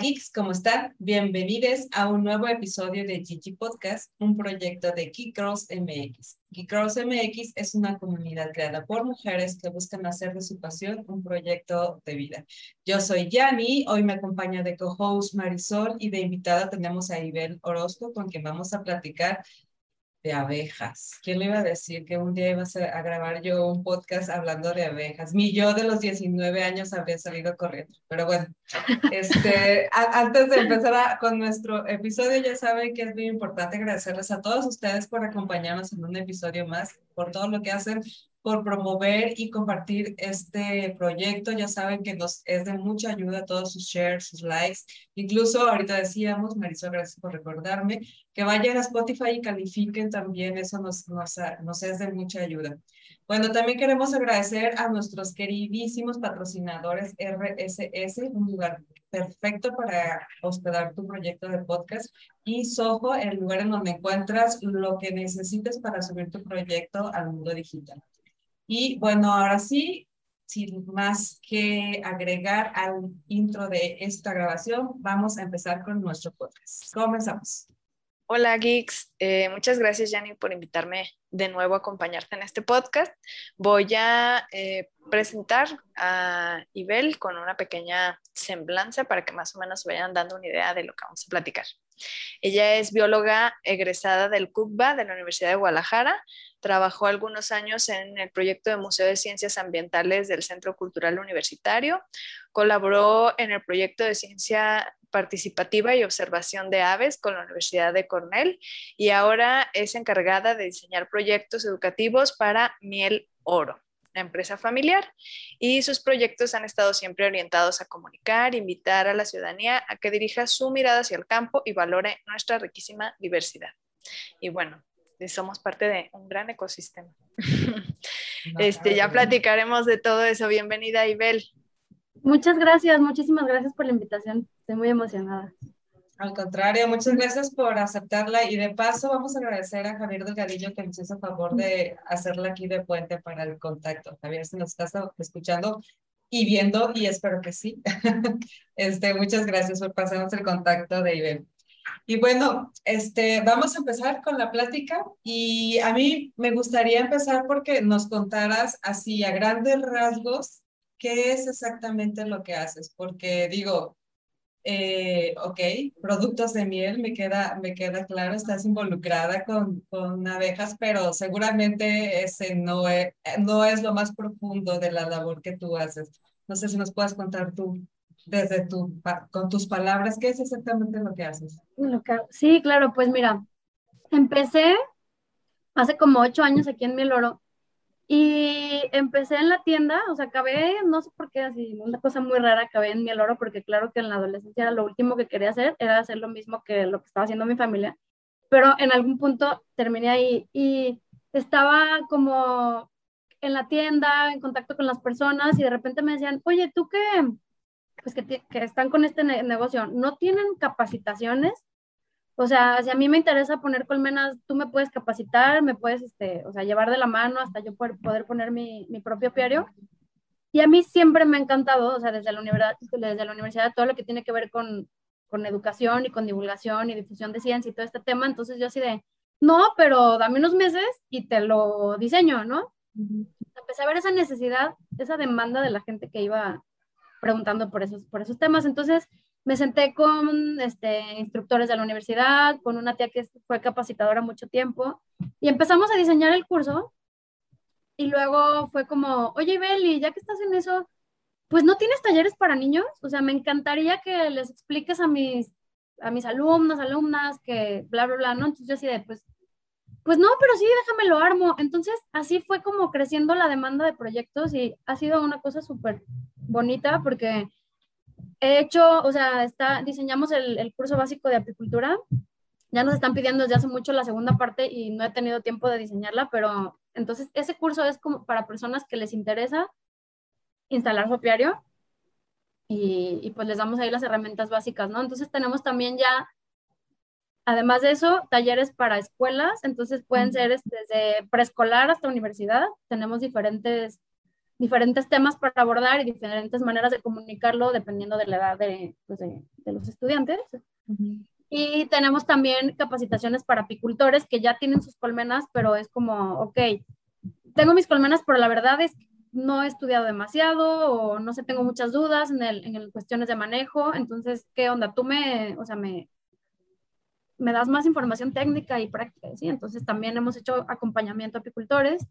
Geeks, ¿cómo están? Bienvenidos a un nuevo episodio de Gigi Podcast, un proyecto de Geek Girls MX. Geek Girls MX es una comunidad creada por mujeres que buscan hacer de su pasión un proyecto de vida. Yo soy Yani, hoy me acompaña de co-host Marisol y de invitada tenemos a Ibel Orozco con quien vamos a platicar de abejas. ¿Quién le iba a decir que un día iba a, grabar yo un podcast hablando de abejas? Mi yo de los 19 años habría salido corriendo. Pero bueno, este, antes de empezar con nuestro episodio, ya saben que es muy importante agradecerles a todos ustedes por acompañarnos en un episodio más, por todo lo que hacen por promover y compartir este proyecto. Ya saben que nos es de mucha ayuda todos sus shares, sus likes. Incluso ahorita decíamos, Marisol, gracias por recordarme, que vayan a Spotify y califiquen también. Eso nos, nos, nos es de mucha ayuda. Bueno, también queremos agradecer a nuestros queridísimos patrocinadores RSS, un lugar perfecto para hospedar tu proyecto de podcast, y Soho, el lugar en donde encuentras lo que necesites para subir tu proyecto al mundo digital. Y bueno, ahora sí, sin más que agregar al intro de esta grabación, vamos a empezar con nuestro podcast. Comenzamos. Hola geeks, eh, muchas gracias Yanni por invitarme de nuevo a acompañarte en este podcast. Voy a eh, presentar a Ibel con una pequeña semblanza para que más o menos vayan dando una idea de lo que vamos a platicar. Ella es bióloga egresada del CUCBA de la Universidad de Guadalajara. Trabajó algunos años en el proyecto de Museo de Ciencias Ambientales del Centro Cultural Universitario. Colaboró en el proyecto de Ciencia participativa y observación de aves con la Universidad de Cornell y ahora es encargada de diseñar proyectos educativos para Miel Oro, la empresa familiar. Y sus proyectos han estado siempre orientados a comunicar, invitar a la ciudadanía a que dirija su mirada hacia el campo y valore nuestra riquísima diversidad. Y bueno, somos parte de un gran ecosistema. este, ya platicaremos de todo eso. Bienvenida, Ibel. Muchas gracias, muchísimas gracias por la invitación. Estoy muy emocionada. Al contrario, muchas gracias por aceptarla y de paso vamos a agradecer a Javier Delgadillo que nos hizo el favor de hacerla aquí de puente para el contacto. Javier, si nos estás escuchando y viendo, y espero que sí. Este, muchas gracias por pasarnos el contacto de Ibel. Y bueno, este, vamos a empezar con la plática y a mí me gustaría empezar porque nos contaras así a grandes rasgos ¿qué es exactamente lo que haces? Porque digo, eh, ok, productos de miel, me queda, me queda claro, estás involucrada con, con abejas, pero seguramente ese no es, no es lo más profundo de la labor que tú haces. No sé si nos puedes contar tú desde tu, con tus palabras, ¿qué es exactamente lo que haces? Sí, claro, pues mira, empecé hace como ocho años aquí en Miel Oro y empecé en la tienda, o sea, acabé, no sé por qué, así, una cosa muy rara, acabé en Miel Oro, porque claro que en la adolescencia lo último que quería hacer era hacer lo mismo que lo que estaba haciendo mi familia, pero en algún punto terminé ahí y estaba como en la tienda, en contacto con las personas y de repente me decían, oye, tú que, pues que, que están con este negocio, ¿no tienen capacitaciones? O sea, si a mí me interesa poner colmenas, tú me puedes capacitar, me puedes, este, o sea, llevar de la mano hasta yo poder, poder poner mi, mi propio apiario. Y a mí siempre me ha encantado, o sea, desde la universidad, desde la universidad, todo lo que tiene que ver con, con educación y con divulgación y difusión de ciencia y todo este tema. Entonces yo así de, no, pero dame unos meses y te lo diseño, ¿no? Empecé a ver esa necesidad, esa demanda de la gente que iba preguntando por esos, por esos temas. Entonces, me senté con este, instructores de la universidad, con una tía que fue capacitadora mucho tiempo, y empezamos a diseñar el curso. Y luego fue como, oye, Beli, ya que estás en eso, pues no tienes talleres para niños. O sea, me encantaría que les expliques a mis, a mis alumnos, alumnas, que bla, bla, bla, ¿no? Entonces yo así de, pues, pues no, pero sí, déjame lo armo. Entonces, así fue como creciendo la demanda de proyectos y ha sido una cosa súper bonita porque he hecho, o sea, está, diseñamos el, curso básico de apicultura. Ya nos están pidiendo desde hace mucho la segunda parte y no he tenido tiempo de diseñarla, pero entonces ese curso es como para personas que les interesa instalar su apiario y, y pues les damos ahí las herramientas básicas, ¿no? Entonces tenemos también ya, además de eso, talleres para escuelas, entonces pueden ser este, desde preescolar hasta universidad. Tenemos diferentes diferentes temas para abordar y diferentes maneras de comunicarlo dependiendo de la edad de, pues, de, los estudiantes. Y tenemos también capacitaciones para apicultores que ya tienen sus colmenas, pero es como, ok, tengo mis colmenas, pero la verdad es que no he estudiado demasiado o no sé, tengo muchas dudas en, el, en cuestiones de manejo. Entonces, ¿qué onda? Tú me, o sea, me, me das más información técnica y práctica, ¿sí? Entonces también hemos hecho acompañamiento a apicultores.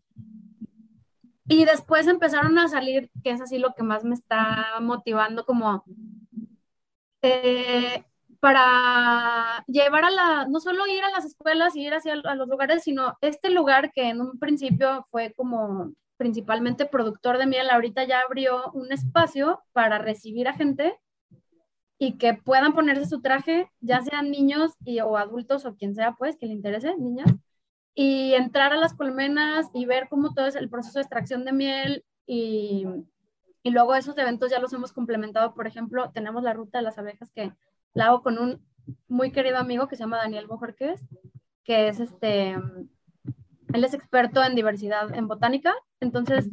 Y después empezaron a salir, que es así lo que más me está motivando, como eh, para llevar a la, no solo ir a las escuelas y ir hacia a los lugares, sino este lugar que en un principio fue como principalmente productor de miel, ahorita ya abrió un espacio para recibir a gente y que puedan ponerse su traje, ya sean niños y, o adultos o quien sea, pues, que le interese, niñas, y entrar a las colmenas y ver cómo todo es el proceso de extracción de miel y, y luego esos eventos ya los hemos complementado, por ejemplo, tenemos la ruta de las abejas que la hago con un muy querido amigo que se llama Daniel Bojorquez, que es este, él es experto en diversidad en botánica, entonces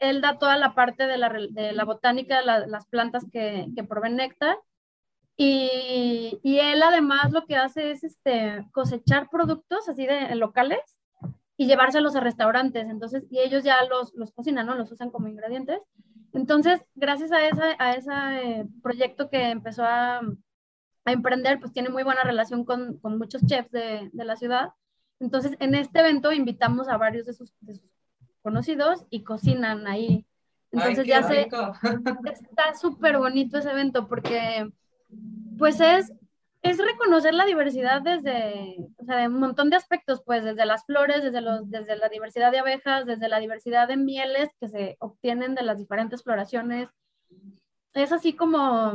él da toda la parte de la, de botánica, las plantas que, que proveen néctar, y, y, él además lo que hace es este, cosechar productos así de locales y llevárselos a restaurantes, entonces, y ellos ya los, cocinan, ¿no? Los usan como ingredientes. Entonces, gracias a, ese proyecto que empezó a, emprender, pues tiene muy buena relación con, muchos chefs de, de, la ciudad. Entonces, en este evento invitamos a varios de sus, conocidos y cocinan ahí. Entonces ya se está súper bonito ese evento porque pues es es reconocer la diversidad desde, o sea, de un montón de aspectos, pues desde las flores, desde, los, desde la diversidad de abejas, desde la diversidad de mieles que se obtienen de las diferentes floraciones. Es así como,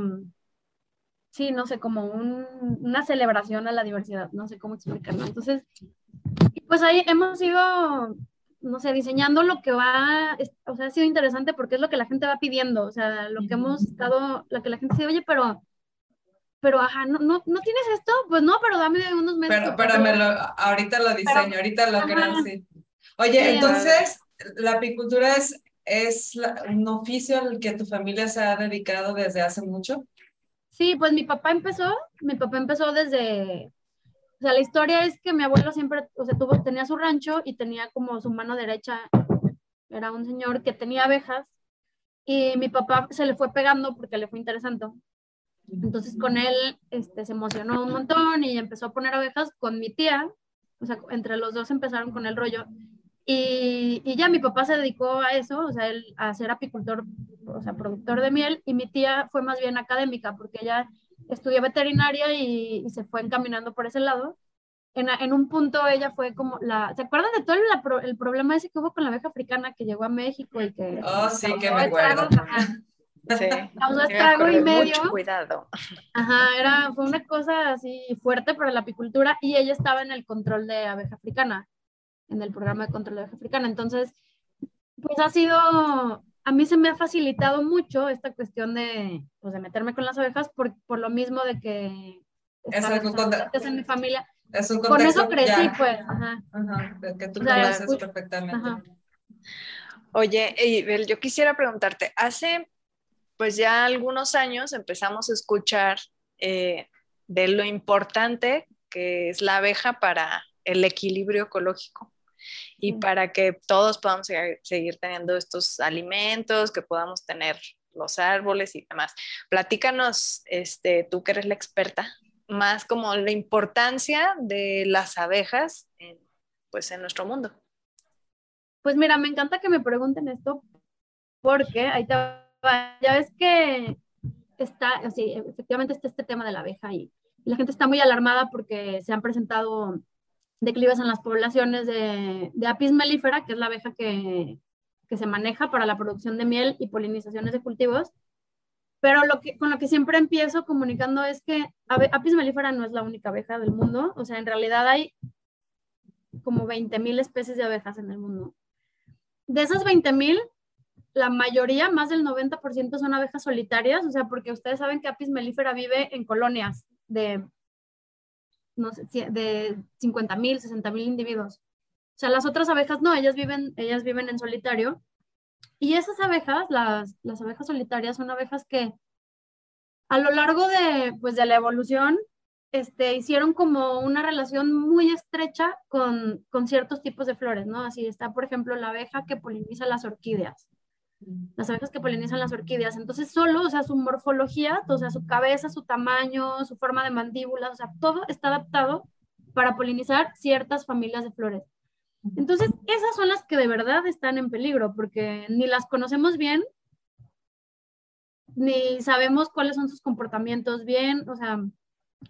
sí, no sé, como una celebración a la diversidad, no sé cómo explicarlo. Entonces, pues ahí hemos ido, no sé, diseñando lo que va, o sea, ha sido interesante porque es lo que la gente va pidiendo, o sea, lo que hemos estado, lo que la gente dice, oye, pero, pero, ajá, ¿no, no, ¿no tienes esto? Pues no, pero dame unos meses. Pero, pero me lo, ahorita lo diseño, ahorita lo creo, sí. Oye, entonces, la apicultura es, es un oficio al que tu familia se ha dedicado desde hace mucho. Sí, pues mi papá empezó, mi papá empezó desde, sea, la historia es que mi abuelo siempre, o sea, tuvo, tenía su rancho y tenía como su mano derecha, era un señor que tenía abejas y mi papá se le fue pegando porque le fue interesante. Entonces con él este, se emocionó un montón y empezó a poner abejas con mi tía, o sea, entre los dos empezaron con el rollo y, y, ya mi papá se dedicó a eso, o sea, él, a ser apicultor, o sea, productor de miel, y mi tía fue más bien académica, porque ella estudió veterinaria y, y se fue encaminando por ese lado. En, en, un punto ella fue como la, ¿se acuerdan de todo el, el, problema ese que hubo con la abeja africana que llegó a México y que... Oh, sí, que me acuerdo. Sí, causó estrago y medio. Mucho cuidado. Ajá, era, fue una cosa así fuerte para la apicultura y ella estaba en el control de abeja africana en el programa de control de abeja africana. Entonces, pues ha sido, a mí se me ha facilitado mucho esta cuestión de, pues, de meterme con las abejas por, por lo mismo de que es algo en mi familia. Es un con eso crecí, pues. Ajá. Ajá, que tú o sea, conoces perfectamente. Ajá. Oye, Ibel, yo quisiera preguntarte, hace pues ya algunos años empezamos a escuchar eh, de lo importante que es la abeja para el equilibrio ecológico y para que todos podamos seguir, teniendo estos alimentos, que podamos tener los árboles y demás. Platícanos, este, tú que eres la experta, más como la importancia de las abejas en, pues, en nuestro mundo. Pues mira, me encanta que me pregunten esto porque ahí te va, ya ves que está, así, efectivamente está este tema de la abeja y la gente está muy alarmada porque se han presentado declives en las poblaciones de, de apis mellifera, que es la abeja que, que, se maneja para la producción de miel y polinizaciones de cultivos. Pero lo que, con lo que siempre empiezo comunicando es que apis mellifera no es la única abeja del mundo, o sea, en realidad hay como 20.000 especies de abejas en el mundo. De esas 20.000, la mayoría, más del 90% son abejas solitarias, o sea, porque ustedes saben que apis mellifera vive en colonias de no sé, de 50 mil, 60 mil individuos. O sea, las otras abejas no, ellas viven, ellas viven en solitario Y esas abejas, las, las abejas solitarias, son abejas que a lo largo de, pues, de la evolución este, hicieron como una relación muy estrecha con, con, ciertos tipos de flores, ¿no? Así está, por ejemplo, la abeja que poliniza las orquídeas, las abejas que polinizan las orquídeas. Entonces, solo, o sea, su morfología, o sea, su cabeza, su tamaño, su forma de mandíbula, o sea, todo está adaptado para polinizar ciertas familias de flores. Entonces, esas son las que de verdad están en peligro, porque ni las conocemos bien, ni sabemos cuáles son sus comportamientos bien, o sea,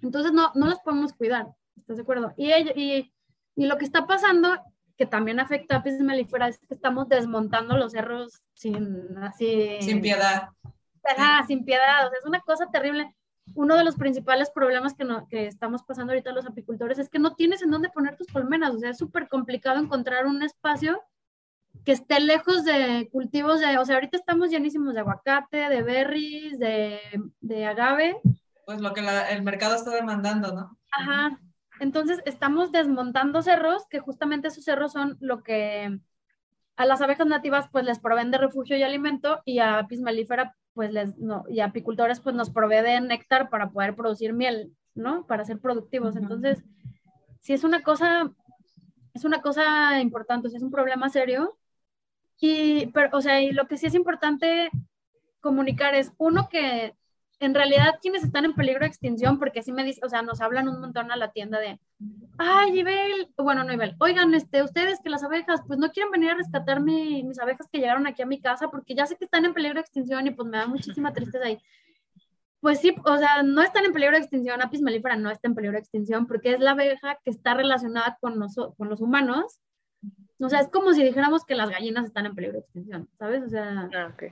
entonces no, no las podemos cuidar, ¿estás de acuerdo? Y, y, y lo que está pasando, que también afecta a Apis mellifera, es que estamos desmontando los cerros sin así... Sin piedad. Ajá, sin piedad, o sea, es una cosa terrible uno de los principales problemas que, no, que estamos pasando ahorita los apicultores es que no tienes en dónde poner tus colmenas, o sea, es súper complicado encontrar un espacio que esté lejos de cultivos de, o sea, ahorita estamos llenísimos de aguacate, de berries, de, de agave. Pues lo que el mercado está demandando, ¿no? Ajá. Entonces estamos desmontando cerros, que justamente esos cerros son lo que a las abejas nativas pues les proveen de refugio y alimento y a Apis mellifera pues les, no, y apicultores pues nos provee de néctar para poder producir miel, ¿no? Para ser productivos. Entonces, si es una cosa, es una cosa importante, si es un problema serio. Y, pero, o sea, y lo que sí es importante comunicar es, uno, que en realidad quienes están en peligro de extinción, porque así me dice, o sea, nos hablan un montón a la tienda de, ay, Ibel, bueno, no Ibel, oigan, este, ustedes que las abejas, pues no quieren venir a rescatar mis abejas que llegaron aquí a mi casa, porque ya sé que están en peligro de extinción y pues me da muchísima tristeza ahí. Pues sí, o sea, no están en peligro de extinción, Apis mellifera no está en peligro de extinción, porque es la abeja que está relacionada con, con los humanos. O sea, es como si dijéramos que las gallinas están en peligro de extinción, ¿sabes? O sea, ah, okay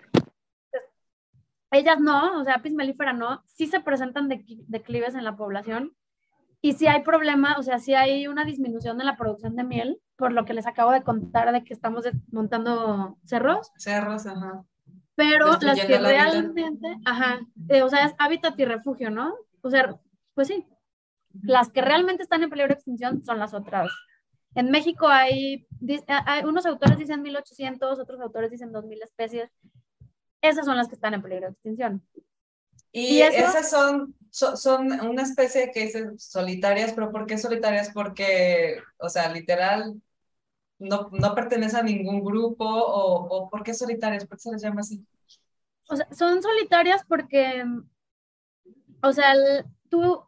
ellas no, o sea, Apis mellifera no, sí se presentan declives en la población y si hay problema, o sea, si hay una disminución en la producción de miel, por lo que les acabo de contar de que estamos montando cerros. Cerros, ajá. Pero las que realmente, ajá, eh, o sea, es hábitat y refugio, ¿no? O sea, pues sí, las que realmente están en peligro de extinción son las otras. En México hay, hay unos autores dicen 1800, otros autores dicen 2000 especies esas son las que están en peligro de extinción. Y, esas son, son, una especie que dicen solitarias, pero ¿por qué solitarias? Porque, o sea, literal, no, no pertenece a ningún grupo o, o ¿por qué solitarias? ¿Por qué se les llama así? O sea, son solitarias porque, o sea, tú,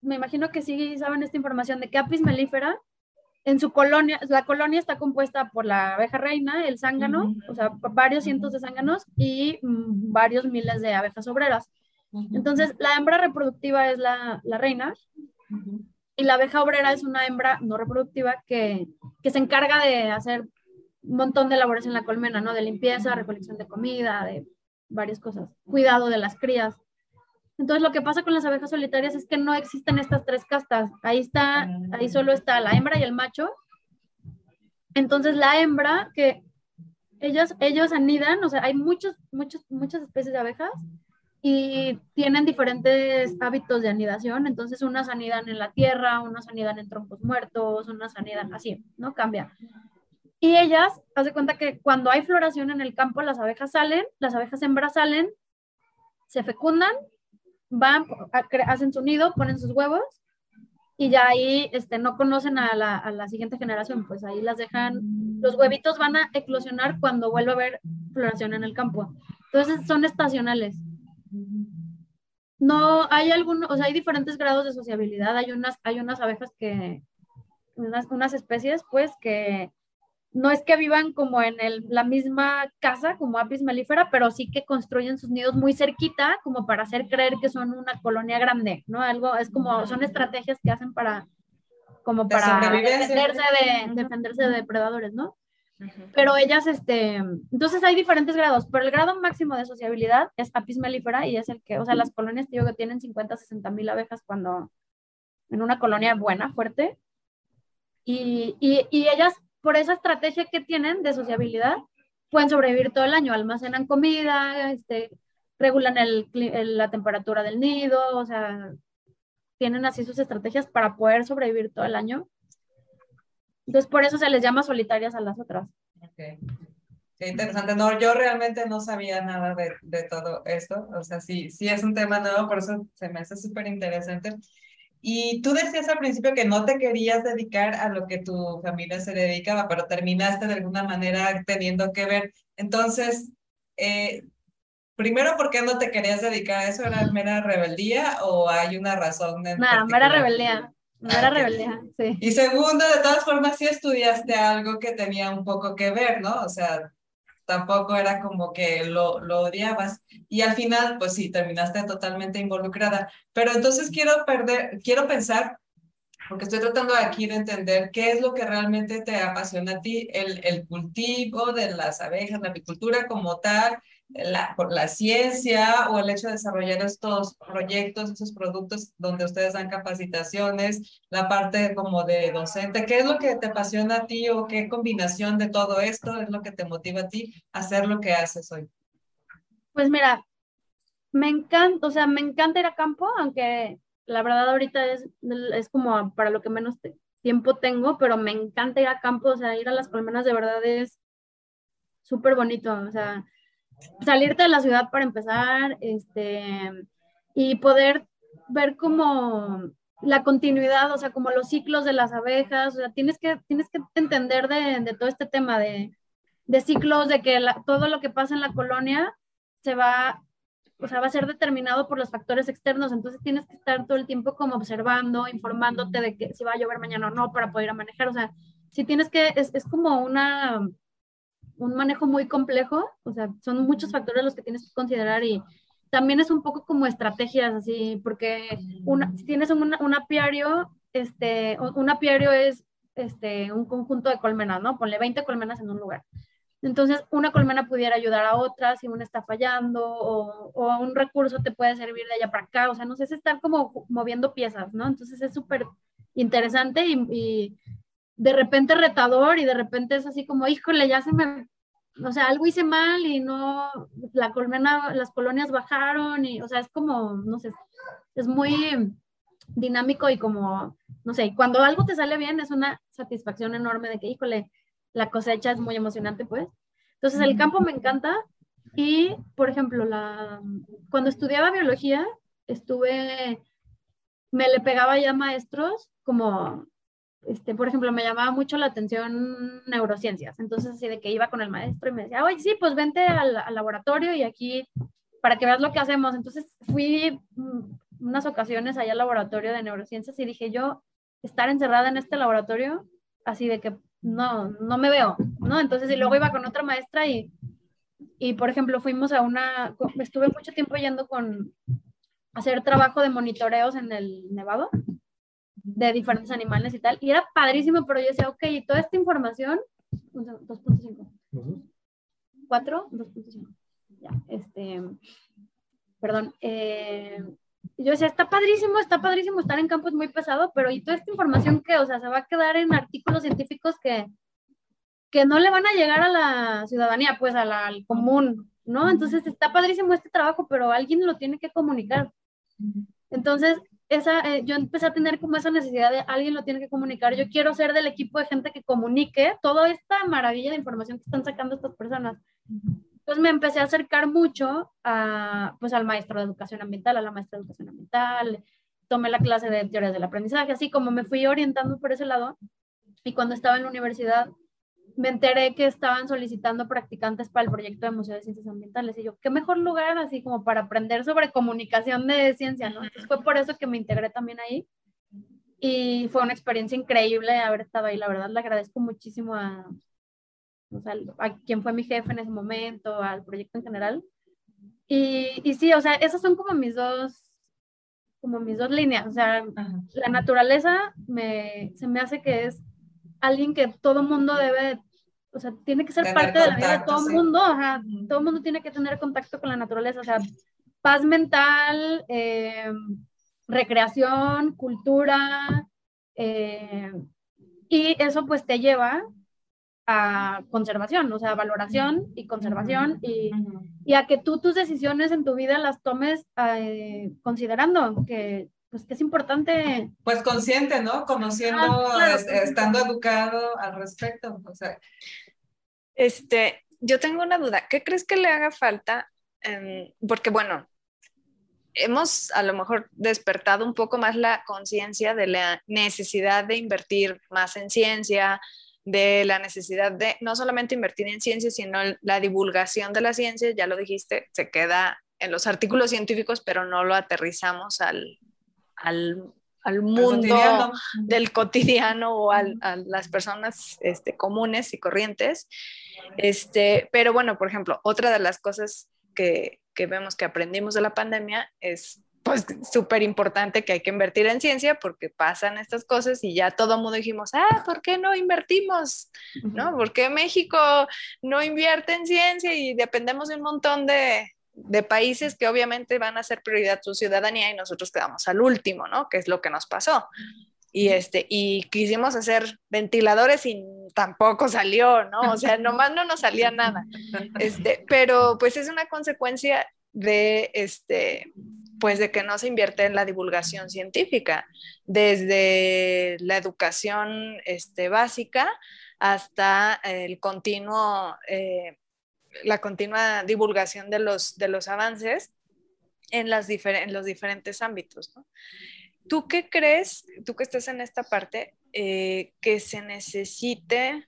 me imagino que sí saben esta información de que Apis mellifera en su colonia, la colonia está compuesta por la abeja reina, el zángano, o sea, varios cientos de zánganos y mm, varios miles de abejas obreras. Entonces, la hembra reproductiva es la, la reina y la abeja obrera es una hembra no reproductiva que, que, se encarga de hacer un montón de labores en la colmena, ¿no? De limpieza, recolección de comida, de varias cosas, cuidado de las crías. Entonces lo que pasa con las abejas solitarias es que no existen estas tres castas. Ahí está, ahí solo está la hembra y el macho. Entonces la hembra que ellos, ellos anidan, o sea, hay muchos, muchos, muchas especies de abejas y tienen diferentes hábitos de anidación. Entonces unas anidan en la tierra, unas anidan en troncos muertos, unas anidan así, ¿no? Cambia. Y ellas, haz de cuenta que cuando hay floración en el campo, las abejas salen, las abejas hembras salen, se fecundan van, hacen su nido, ponen sus huevos y ya ahí este, no conocen a la, a la, siguiente generación, pues ahí las dejan, los huevitos van a eclosionar cuando vuelva a haber floración en el campo. Entonces son estacionales. No, hay algunos, o sea, hay diferentes grados de sociabilidad, hay unas, hay unas abejas que, unas, unas especies pues que no es que vivan como en el, la misma casa como Apis mellifera, pero sí que construyen sus nidos muy cerquita, como para hacer creer que son una colonia grande, ¿no? Algo, es como, son estrategias que hacen para, como para defenderse de, defenderse de depredadores, ¿no? Pero ellas, este, entonces hay diferentes grados, pero el grado máximo de sociabilidad es Apis mellifera y es el que, o sea, las colonias, digo que tienen 50, 60 mil abejas cuando, en una colonia buena, fuerte, y, y, y ellas por esa estrategia que tienen de sociabilidad, pueden sobrevivir todo el año, almacenan comida, este, regulan el, la temperatura del nido, o sea, tienen así sus estrategias para poder sobrevivir todo el año. Entonces, por eso se les llama solitarias a las otras. Qué interesante. No, yo realmente no sabía nada de, de todo esto. O sea, sí, sí es un tema nuevo, por eso se me hace súper interesante. Y tú decías al principio que no te querías dedicar a lo que tu familia se dedicaba, pero terminaste de alguna manera teniendo que ver. Entonces, eh, primero, ¿por qué no te querías dedicar a eso? ¿Era mera rebeldía o hay una razón? Nada, mera rebeldía. Mera rebeldía, sí. Y segundo, de todas formas, sí estudiaste algo que tenía un poco que ver, ¿no? O sea, tampoco era como que lo, lo odiabas. Y al final, pues sí, terminaste totalmente involucrada. Pero entonces quiero perder, quiero pensar, porque estoy tratando aquí de entender qué es lo que realmente te apasiona a ti, el, el cultivo de las abejas, la apicultura como tal, la, por la ciencia o el hecho de desarrollar estos proyectos, esos productos donde ustedes dan capacitaciones, la parte como de docente, ¿qué es lo que te apasiona a ti o qué combinación de todo esto es lo que te motiva a ti a hacer lo que haces hoy? Pues mira, me encanta, o sea, me encanta ir a campo, aunque la verdad ahorita es, es como para lo que menos tiempo tengo, pero me encanta ir a campo, o sea, ir a las colmenas de verdad es súper bonito, o sea, salirte de la ciudad para empezar, este, y poder ver como la continuidad, o sea, como los ciclos de las abejas, o sea, tienes que, tienes que entender de, de todo este tema de, de ciclos, de que todo lo que pasa en la colonia se va, o sea, va a ser determinado por los factores externos, entonces tienes que estar todo el tiempo como observando, informándote de que si va a llover mañana o no para poder manejar, o sea, si tienes que, es, es como una, un manejo muy complejo, o sea, son muchos factores los que tienes que considerar y también es un poco como estrategias, así, porque una, si tienes un, un apiario, este, un apiario es este, un conjunto de colmenas, ¿no? Ponle 20 colmenas en un lugar. Entonces, una colmena pudiera ayudar a otra si una está fallando o, o un recurso te puede servir de allá para acá, o sea, no sé, es estar como moviendo piezas, ¿no? Entonces es súper interesante y, y de repente retador y de repente es así como, híjole, ya se me, o sea, algo hice mal y no, la colmena, las colonias bajaron y, o sea, es como, no sé, es muy dinámico y como, no sé, cuando algo te sale bien es una satisfacción enorme de que, híjole, la cosecha es muy emocionante, pues. Entonces, el campo me encanta y, por ejemplo, la, cuando estudiaba biología, estuve, me le pegaba ya maestros como este, por ejemplo, me llamaba mucho la atención neurociencias. Entonces, así de que iba con el maestro y me decía, oye, sí, pues vente al, laboratorio y aquí para que veas lo que hacemos. Entonces, fui mm, unas ocasiones allá al laboratorio de neurociencias y dije, yo, estar encerrada en este laboratorio, así de que no, no me veo, ¿no? Entonces, y luego iba con otra maestra y, y por ejemplo, fuimos a una, estuve mucho tiempo yendo con hacer trabajo de monitoreos en el Nevado de diferentes animales y tal. Y era padrísimo, pero yo decía, ok, y toda esta información, 2.5. 4, 2.5. Ya, este, perdón. Eh, yo decía, está padrísimo, está padrísimo estar en campo, es muy pesado, pero y toda esta información que, o sea, se va a quedar en artículos científicos que, que no le van a llegar a la ciudadanía, pues al común, ¿no? Entonces está padrísimo este trabajo, pero alguien lo tiene que comunicar. Entonces, esa, eh, yo empecé a tener como esa necesidad de alguien lo tiene que comunicar. Yo quiero ser del equipo de gente que comunique toda esta maravilla de información que están sacando estas personas. Entonces me empecé a acercar mucho a, pues, al maestro de educación ambiental, a la maestra de educación ambiental, tomé la clase de teorías del aprendizaje, así como me fui orientando por ese lado. Y cuando estaba en la universidad, me enteré que estaban solicitando practicantes para el proyecto de Museo de Ciencias Ambientales. Y yo, qué mejor lugar así como para aprender sobre comunicación de ciencia, ¿no? Entonces fue por eso que me integré también ahí. Y fue una experiencia increíble haber estado ahí. La verdad, le agradezco muchísimo a, o sea, a quien fue mi jefe en ese momento, al proyecto en general. Y, y sí, o sea, esas son como mis dos, como mis dos líneas. O sea, la naturaleza me, se me hace que es alguien que todo mundo debe o sea, tiene que ser parte de la vida de todo el mundo, ajá, todo el mundo tiene que tener contacto con la naturaleza, o sea, paz mental, eh, recreación, cultura, eh, y eso pues te lleva a conservación, o sea, valoración y conservación y, y a que tú tus decisiones en tu vida las tomes eh, considerando que pues que es importante. Pues consciente, ¿no? Conociendo, ah, estando educado al respecto. O sea, este, yo tengo una duda. ¿Qué crees que le haga falta? Em, porque bueno, hemos a lo mejor despertado un poco más la conciencia de la necesidad de invertir más en ciencia, de la necesidad de no solamente invertir en ciencia, sino la divulgación de la ciencia, ya lo dijiste, se queda en los artículos científicos, pero no lo aterrizamos al, al, al mundo del cotidiano o a las personas este, comunes y corrientes. Este, pero bueno, por ejemplo, otra de las cosas que, que vemos que aprendimos de la pandemia es pues súper importante que hay que invertir en ciencia porque pasan estas cosas y ya todo el mundo dijimos, ah, ¿por qué no invertimos? ¿No? ¿Por qué México no invierte en ciencia y dependemos de un montón de, de países que obviamente van a ser prioridad su ciudadanía y nosotros quedamos al último, ¿no? Que es lo que nos pasó. Y, este, y quisimos hacer ventiladores y tampoco salió, ¿no? O sea, nomás no nos salía nada. Este, pero pues es una consecuencia de, este, pues de que no se invierte en la divulgación científica, desde la educación este, básica hasta el continuo, eh, la continua divulgación de los, de los avances en, las en los diferentes ámbitos. ¿Tú qué crees, tú que estás en esta parte, eh, que se necesite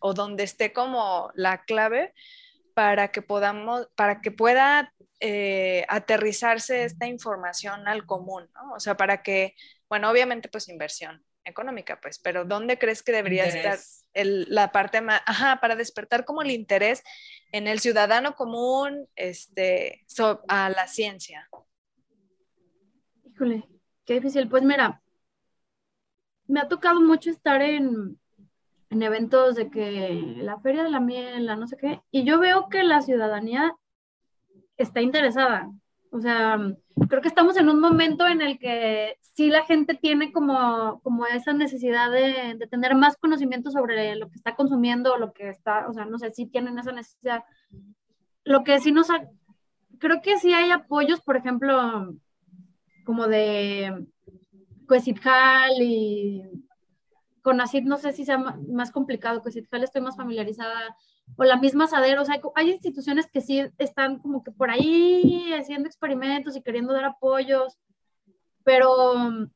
o donde esté como la clave para que podamos, para que pueda eh, aterrizarse esta información al común, ¿no? O sea, para que, bueno, obviamente pues inversión económica, pues, pero ¿dónde crees que debería estar la parte más, ajá, para despertar como el interés en el ciudadano común, este, a la ciencia? Híjole, qué difícil. Pues mira, me ha tocado mucho estar en, en eventos de que la feria de la miel, la no sé qué, y yo veo que la ciudadanía está interesada. O sea, creo que estamos en un momento en el que sí la gente tiene como, como esa necesidad de, tener más conocimiento sobre lo que está consumiendo, lo que está, o sea, no sé, si tienen esa necesidad. Lo que sí nos ha, creo que sí hay apoyos, por ejemplo, como de Cuesitjal y Conacid, no sé si sea más complicado, Cuesitjal estoy más familiarizada, o la misma SADER, o sea, hay instituciones que sí están como que por ahí haciendo experimentos y queriendo dar apoyos, pero mm,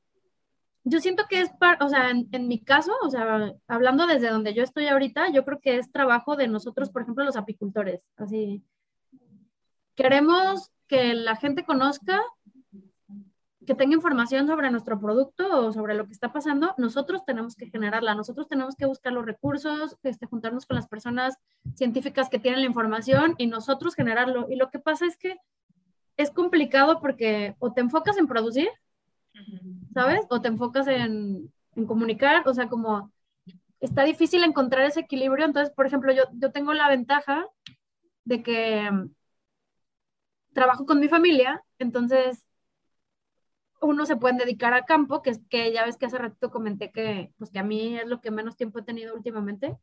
yo siento que es, para, o sea, en, en, mi caso, o sea, hablando desde donde yo estoy ahorita, yo creo que es trabajo de nosotros, por ejemplo, los apicultores, así. Queremos que la gente conozca que tenga información sobre nuestro producto o sobre lo que está pasando, nosotros tenemos que generarla, nosotros tenemos que buscar los recursos, este, juntarnos con las personas científicas que tienen la información y nosotros generarlo. Y lo que pasa es que es complicado porque o te enfocas en producir, ¿sabes? O te enfocas en, en comunicar, o sea, como está difícil encontrar ese equilibrio. Entonces, por ejemplo, yo, yo tengo la ventaja de que trabajo con mi familia, entonces uno se puede dedicar al campo, que es que ya ves que hace ratito comenté que, pues que a mí es lo que menos tiempo he tenido últimamente.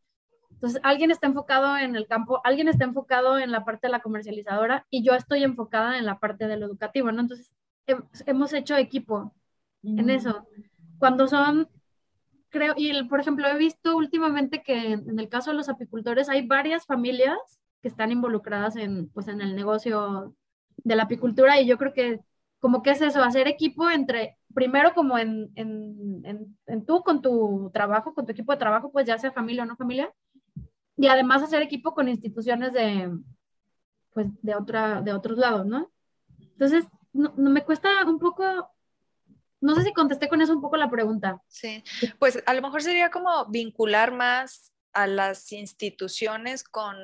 Entonces, alguien está enfocado en el campo, alguien está enfocado en la parte de la comercializadora y yo estoy enfocada en la parte de lo educativo, ¿no? Entonces, hemos hecho equipo en eso. Cuando son, creo, y por ejemplo, he visto últimamente que en el caso de los apicultores hay varias familias que están involucradas en, pues, en el negocio de la apicultura y yo creo que como que es eso, hacer equipo entre, primero como en, en, en, en, tú con tu trabajo, con tu equipo de trabajo, pues ya sea familia o no familia, y además hacer equipo con instituciones de, pues de, otra, de otros lados, ¿no? Entonces, no, no me cuesta un poco, no sé si contesté con eso un poco la pregunta. Sí, pues a lo mejor sería como vincular más a las instituciones con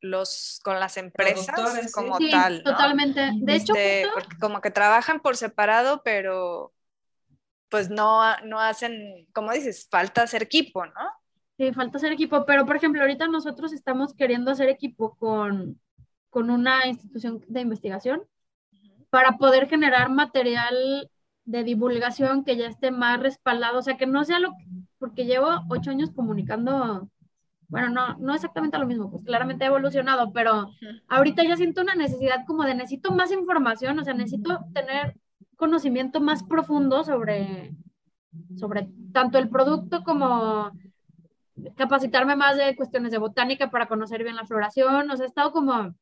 los con las empresas como tal. Totalmente. De hecho, este, como que trabajan por separado, pero pues no, no hacen, como dices, falta hacer equipo, ¿no? Sí, falta hacer equipo, pero por ejemplo, ahorita nosotros estamos queriendo hacer equipo con, con una institución de investigación para poder generar material de divulgación que ya esté más respaldado, o sea, que no sea lo que, porque llevo ocho años comunicando bueno, no, no exactamente lo mismo, pues claramente ha evolucionado, pero ahorita ya siento una necesidad como de necesito más información, o sea, necesito tener conocimiento más profundo sobre, sobre tanto el producto como capacitarme más de cuestiones de botánica para conocer bien la floración, o sea, he estado como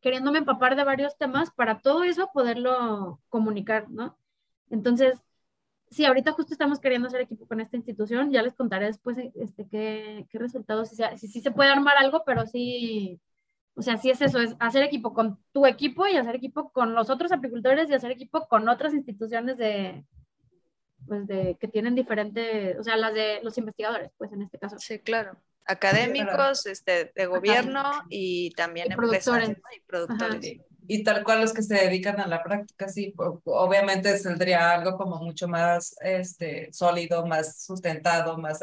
queriéndome empapar de varios temas para todo eso poderlo comunicar, ¿no? Entonces, sí, ahorita justo estamos queriendo hacer equipo con esta institución, ya les contaré después este, qué, qué resultados, si, si, si, se puede armar algo, pero sí, o sea, sí es eso, es hacer equipo con tu equipo y hacer equipo con los otros apicultores y hacer equipo con otras instituciones de, pues de, que tienen diferentes, o sea, las de los investigadores, pues en este caso. Sí, claro. Académicos, este, de gobierno y también y productores. y productores. Y tal cual los que se dedican a la práctica, sí, obviamente saldría algo como mucho más este, sólido, más sustentado, más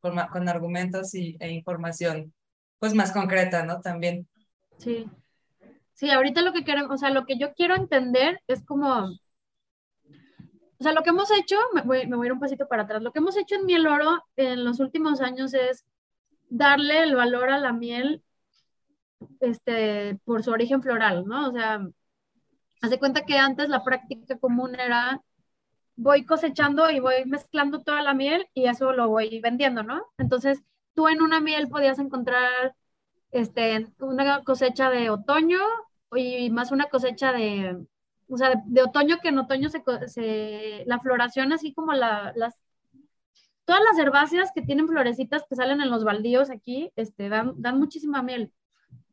con, con argumentos y, e información pues más concreta, ¿no? También. Sí. Sí, ahorita lo que queremos, o sea, lo que yo quiero entender es como, o sea, lo que hemos hecho, me voy, me voy a ir un pasito para atrás, lo que hemos hecho en Miel Oro en los últimos años es darle el valor a la miel este, por su origen floral, ¿no? O sea, hace cuenta que antes la práctica común era voy cosechando y voy mezclando toda la miel y eso lo voy vendiendo, ¿no? Entonces, tú en una miel podías encontrar este, una cosecha de otoño y más una cosecha de, o sea, de, otoño que en otoño se, la floración así como la, las todas las herbáceas que tienen florecitas que salen en los baldíos aquí, este, dan, dan muchísima miel.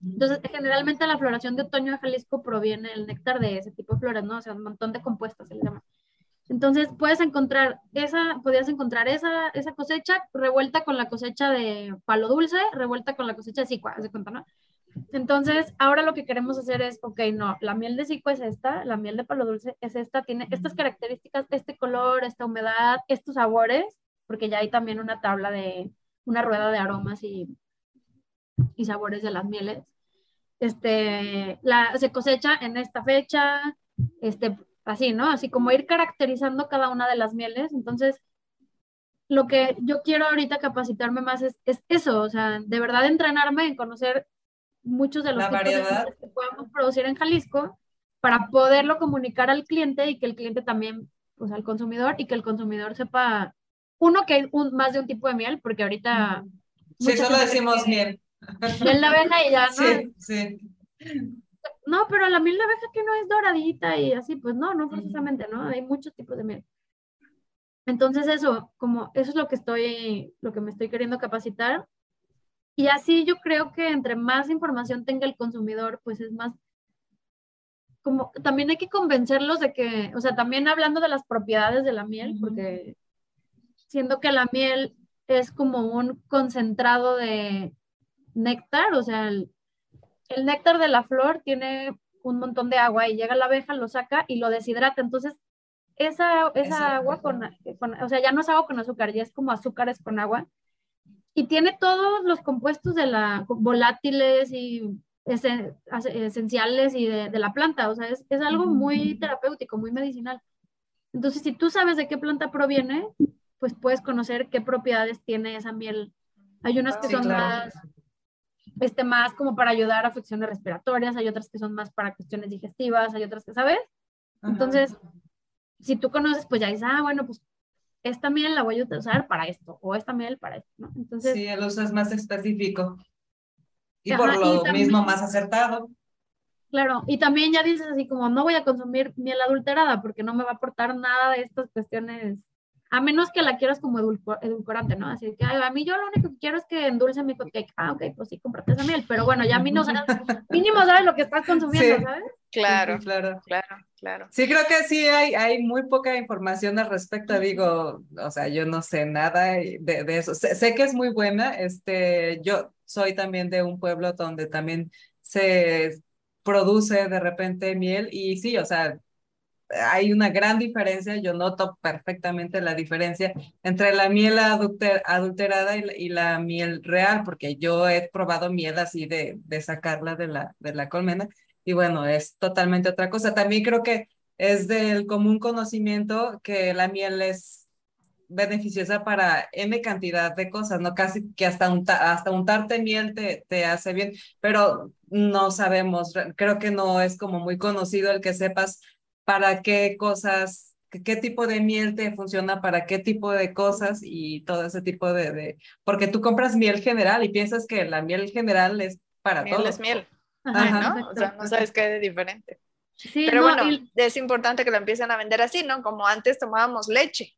Entonces, generalmente la floración de otoño de Jalisco proviene el néctar de ese tipo de flores, ¿no? O sea, un montón de compuestas se le llama. Entonces, puedes encontrar esa, podías encontrar esa, esa cosecha revuelta con la cosecha de palo dulce, revuelta con la cosecha de cicua, ¿se cuenta, no? Entonces, ahora lo que queremos hacer es, ok, no, la miel de cicua es esta, la miel de palo dulce es esta, tiene estas características, este color, esta humedad, estos sabores, porque ya hay también una tabla de, una rueda de aromas y, y sabores de las mieles. Este, la, se cosecha en esta fecha, este, así, ¿no? Así como ir caracterizando cada una de las mieles. Entonces, lo que yo quiero ahorita capacitarme más es, es eso, o sea, de verdad entrenarme en conocer muchos de los tipos de que podemos producir en Jalisco para poderlo comunicar al cliente y que el cliente también, pues al consumidor, y que el consumidor sepa uno, que hay un, más de un tipo de miel, porque ahorita... Sí, solo decimos miel. Miel de abeja y ya, ¿no? Sí, sí. No, pero la miel de abeja que no es doradita y así, pues no, no precisamente, ¿no? Hay muchos tipos de miel. Entonces eso, como eso es lo que estoy, lo que me estoy queriendo capacitar. Y así yo creo que entre más información tenga el consumidor, pues es más, como también hay que convencerlos de que, o sea, también hablando de las propiedades de la miel, porque siendo que la miel es como un concentrado de néctar, o sea, el, néctar de la flor tiene un montón de agua y llega la abeja, lo saca y lo deshidrata. Entonces, esa, esa agua con, o sea, ya no es agua con azúcar, ya es como azúcares con agua. Y tiene todos los compuestos de la volátiles y esenciales y de, de la planta. O sea, es, es algo muy terapéutico, muy medicinal. Entonces, si tú sabes de qué planta proviene, pues puedes conocer qué propiedades tiene esa miel. Hay unas que son más, este, más como para ayudar a afecciones respiratorias, hay otras que son más para cuestiones digestivas, hay otras que, ¿sabes? Entonces, si tú conoces, pues ya dices, ah, bueno, pues esta miel la voy a usar para esto, o esta miel para esto, ¿no? Entonces... Sí, el uso es más específico. Y por lo mismo más acertado. Claro, y también ya dices así como, no voy a consumir miel adulterada porque no me va a aportar nada de estas cuestiones a menos que la quieras como edulcorante, ¿no? Así que a mí yo lo único que quiero es que endulce mi cupcake. Ah, ok, pues sí, cómprate esa miel, pero bueno, ya a mí no sabes, mínimo sabes lo que estás consumiendo, ¿sabes? Claro, claro, claro, claro. Sí, creo que sí hay, hay muy poca información al respecto, digo, o sea, yo no sé nada de, de eso. Sé, sé, que es muy buena, este, yo soy también de un pueblo donde también se produce de repente miel y sí, o sea, hay una gran diferencia, yo noto perfectamente la diferencia entre la miel adulterada y la, miel real, porque yo he probado miel así de, de sacarla de la, de la colmena y bueno, es totalmente otra cosa. También creo que es del común conocimiento que la miel es beneficiosa para M cantidad de cosas, ¿no? Casi que hasta, hasta untarte miel te, te hace bien, pero no sabemos, creo que no es como muy conocido el que sepas para qué cosas qué tipo de miel te funciona para qué tipo de cosas y todo ese tipo de, de, porque tú compras miel general y piensas que la miel general es para miel todo. es miel. Ajá, ¿no? O sea, no sabes qué de diferente. Sí, Pero no, bueno, y- es importante que lo empiecen a vender así, ¿no? Como antes tomábamos leche.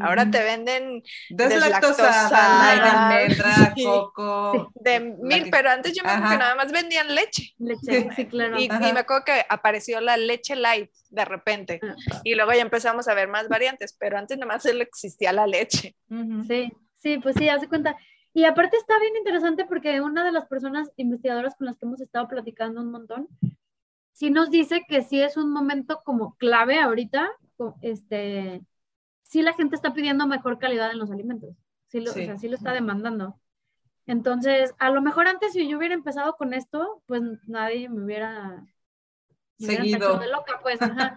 Ahora te venden Deslactosada, almendra, sí. coco. de La mil, que- pero antes yo me acuerdo que nada más vendían leche. leche, sí, claro. Y, me acuerdo que apareció la leche light de repente. Ah. Y luego ya empezamos a ver más variantes, pero antes nada más solo existía la leche. Sí, sí, pues sí, haz de cuenta. Y aparte está bien interesante porque una de las personas investigadoras con las que hemos estado platicando un montón, sí nos dice que sí es un momento como clave ahorita, este, sí la gente está pidiendo mejor calidad en los alimentos, sí lo, Sí. O sea, sí lo está demandando. Entonces, a lo mejor antes si yo hubiera empezado con esto, pues nadie me hubiera, me Seguido. de loca, pues, ajá.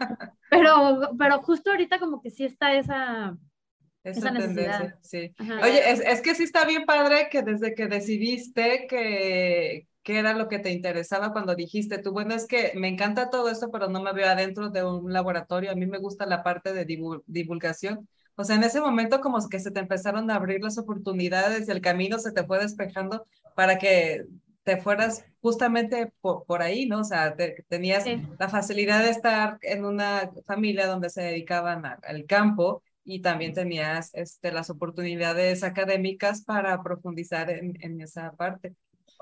Pero, pero justo ahorita como que sí está esa, Esa, Esa tendencia, sí. ajá. Oye, es, es que sí está bien padre que desde que decidiste que, que era lo que te interesaba cuando dijiste tú, bueno, es que me encanta todo esto, pero no me veo adentro de un laboratorio, a mí me gusta la parte de divu- divulgación. O sea, en ese momento como que se te empezaron a abrir las oportunidades y el camino se te fue despejando para que te fueras justamente por, por ahí, ¿no? O sea, te- tenías Sí. la facilidad de estar en una familia donde se dedicaban a- al campo y también tenías este, las oportunidades académicas para profundizar en, en esa parte.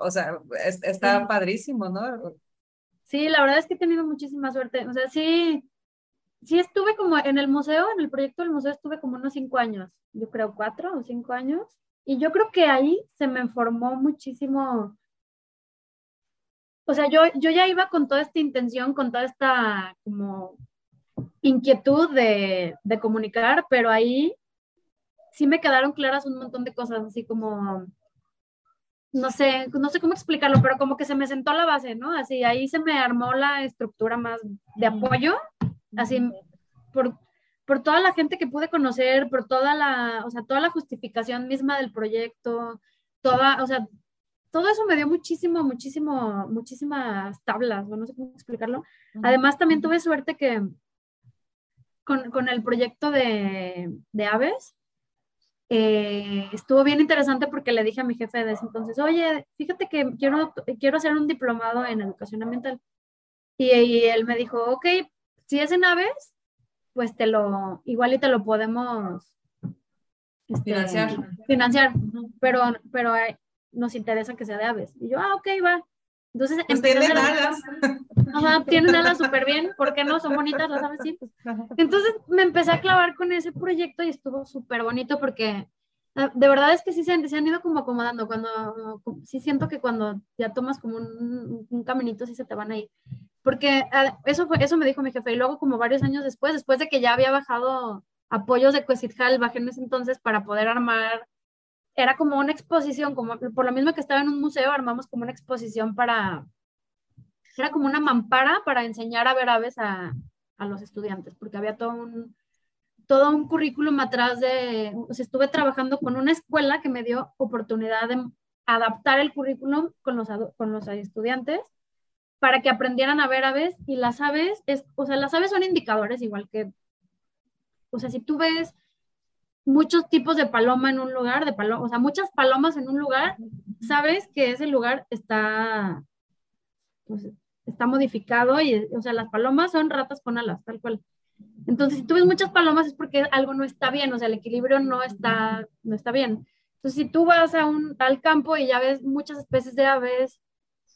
O sea, es- está Sí. padrísimo, ¿no? Sí, la verdad es que he tenido muchísima suerte. O sea, sí, sí estuve como en el museo, en el proyecto del museo estuve como unos cinco años, yo creo cuatro o cinco años. Y yo creo que ahí se me formó muchísimo. O sea, yo, yo ya iba con toda esta intención, con toda esta como inquietud de, de comunicar, pero ahí sí me quedaron claras un montón de cosas, así como, no sé, no sé cómo explicarlo, pero como que se me sentó la base, ¿no? Así, ahí se me armó la estructura más de apoyo, así, por, por toda la gente que pude conocer, por toda la, o sea, toda la justificación misma del proyecto, toda, o sea, todo eso me dio muchísimo, muchísimo, muchísimas tablas, no sé cómo explicarlo. Además, también tuve suerte que con, con el proyecto de, de aves, eh, estuvo bien interesante porque le dije a mi jefe de ese entonces, oye, fíjate que quiero, quiero hacer un diplomado en educación ambiental. Y, y él me dijo, ok, si es en aves, pues te lo, igual y te lo podemos este, Financiar. financiar, pero, pero nos interesa que sea de aves. Y yo, ah, ok, va. Entonces Pues tienen alas. Ajá, tienen alas súper bien, ¿por qué no? Son bonitas las aves, sí. Entonces me empecé a clavar con ese proyecto y estuvo súper bonito porque ah, de verdad es que sí se han, se han ido como acomodando. Cuando, sí siento que cuando ya tomas como un, un caminito, sí se te van a ir. Porque ah, eso, fue, eso me dijo mi jefe. Y luego, como varios años después, después de que ya había bajado apoyos de Cuesitjal, bajé en ese entonces para poder armar. Era como una exposición, como por lo mismo que estaba en un museo, armamos como una exposición para. Era como una mampara para enseñar a ver aves a, a los estudiantes, porque había todo un, todo un currículum atrás de, o sea, estuve trabajando con una escuela que me dio oportunidad de adaptar el currículum con los, con los estudiantes para que aprendieran a ver aves y las aves, es, o sea, las aves son indicadores igual que, o sea, si tú ves muchos tipos de paloma en un lugar, de paloma, o sea, muchas palomas en un lugar, sabes que ese lugar está, pues, está modificado y, o sea, las palomas son ratas con alas, tal cual. Entonces, si tú ves muchas palomas es porque algo no está bien, o sea, el equilibrio no está, no está bien. Entonces, si tú vas a un, al campo y ya ves muchas especies de aves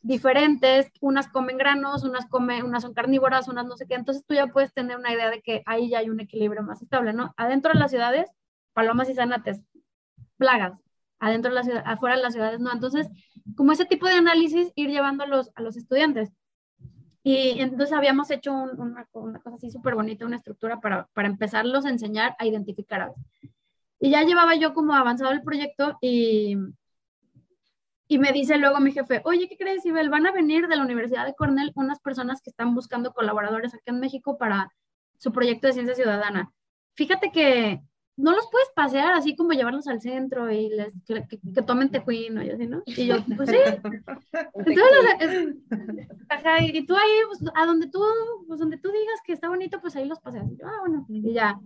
diferentes, unas comen granos, unas comen, unas son carnívoras, unas no sé qué, entonces tú ya puedes tener una idea de que ahí ya hay un equilibrio más estable, ¿no? Adentro de las ciudades, palomas y zanates, plagas, adentro de la ciudad, afuera de las ciudades, no. Entonces, como ese tipo de análisis, ir llevando a los, a los estudiantes. Y entonces habíamos hecho un- una, una cosa así súper bonita, una estructura para, para empezarlos a enseñar a identificar. Y ya llevaba yo como avanzado el proyecto y, y me dice luego mi jefe, oye, ¿qué crees, Ibel? Van a venir de la Universidad de Cornell unas personas que están buscando colaboradores aquí en México para su proyecto de ciencia ciudadana. Fíjate que no los puedes pasear así como llevarlos al centro y les, que, que, tomen tejuino y así, ¿no? Y yo, pues sí. Entonces, ajá, y, tú ahí, pues, a donde tú, pues donde tú digas que está bonito, pues ahí los paseas. Y yo, ah, bueno, y ya.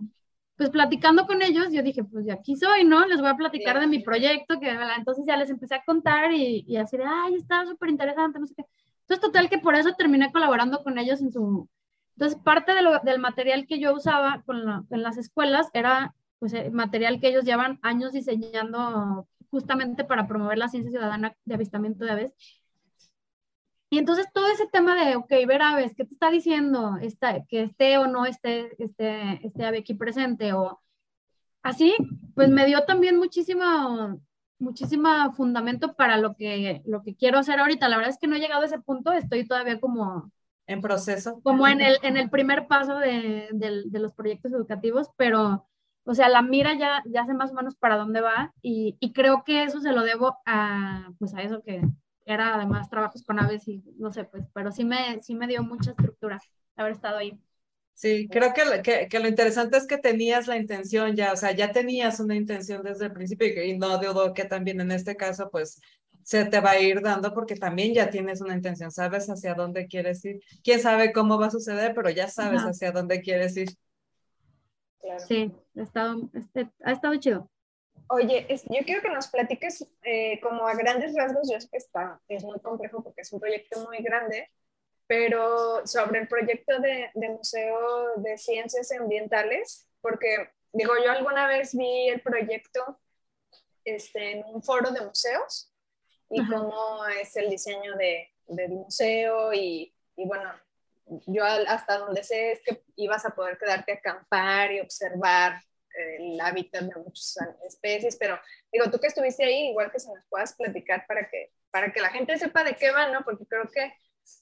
Pues platicando con ellos, yo dije, pues de aquí soy, ¿no? Les voy a platicar de mi proyecto, que entonces ya les empecé a contar y, y así de, ay, está súper interesante, no sé qué. Entonces, total que por eso terminé colaborando con ellos en su... Entonces, parte de lo, del material que yo usaba con en las escuelas era pues, eh, material que ellos llevan años diseñando justamente para promover la ciencia ciudadana de avistamiento de aves. Y entonces todo ese tema de, ok, ver aves, ¿qué te está diciendo? Está, que esté o no esté este, este ave aquí presente o así, pues me dio también muchísimo, muchísimo fundamento para lo que, lo que quiero hacer ahorita. La verdad es que no he llegado a ese punto, estoy todavía como... En proceso. Como en el, en el primer paso de, de, de los proyectos educativos, pero o sea, la mira ya, ya sé más o menos para dónde va y, y, creo que eso se lo debo a, pues a eso que era además trabajos con aves y no sé, pues, pero sí me, sí me dio mucha estructura haber estado ahí. Sí, creo que, que, que, lo interesante es que tenías la intención ya, o sea, ya tenías una intención desde el principio y, y no dudo que también en este caso, pues, se te va a ir dando porque también ya tienes una intención, sabes hacia dónde quieres ir. Quién sabe cómo va a suceder, pero ya sabes hacia dónde quieres ir. Sí, ha estado, este, ha estado chido. Oye, yo quiero que nos platiques eh, como a grandes rasgos, yo sé que está, es muy complejo porque es un proyecto muy grande, pero sobre el proyecto de, de Museo de Ciencias Ambientales, porque digo, yo alguna vez vi el proyecto este, en un foro de museos y cómo es el diseño de, del museo y, y bueno, yo hasta donde sé es que ibas a poder quedarte a acampar y observar el hábitat de muchas especies, pero digo, tú que estuviste ahí, igual que se nos puedas platicar para que, para que la gente sepa de qué va, ¿no? Porque creo que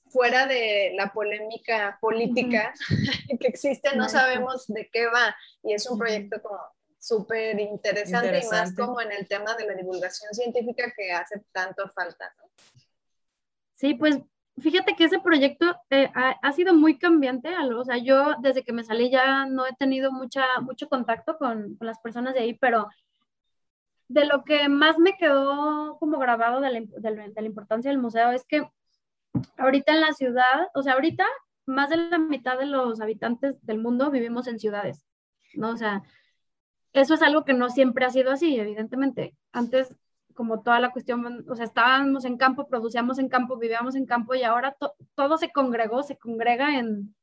fuera de la polémica política que existe, no sabemos de qué va y es un proyecto como súper interesante, interesante, y más como en el tema de la divulgación científica que hace tanto falta, ¿no? Sí, pues fíjate que ese proyecto eh, ha, sido muy cambiante. O sea, yo desde que me salí ya no he tenido mucha, mucho contacto con, con las personas de ahí, pero de lo que más me quedó como grabado de la, de, la, importancia del museo es que ahorita en la ciudad, o sea, ahorita más de la mitad de los habitantes del mundo vivimos en ciudades, ¿no? O sea, eso es algo que no siempre ha sido así, evidentemente. Antes como toda la cuestión, o sea, estábamos en campo, producíamos en campo, vivíamos en campo y ahora todo se congregó, se congrega en,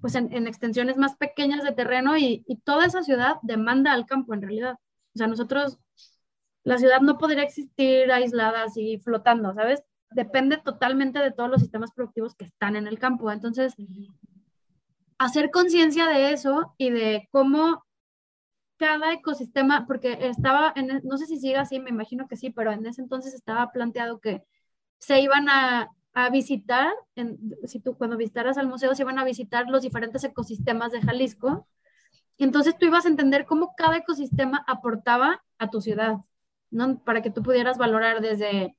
pues en, extensiones más pequeñas de terreno y, y, toda esa ciudad demanda al campo en realidad. O sea, nosotros, la ciudad no podría existir aislada así flotando, ¿sabes? Depende totalmente de todos los sistemas productivos que están en el campo. Entonces, hacer conciencia de eso y de cómo cada ecosistema, porque estaba, en, no sé si sigue así, me imagino que sí, pero en ese entonces estaba planteado que se iban a, a visitar, si tú cuando visitaras al museo, se iban a visitar los diferentes ecosistemas de Jalisco. Y entonces tú ibas a entender cómo cada ecosistema aportaba a tu ciudad, ¿no? Para que tú pudieras valorar desde,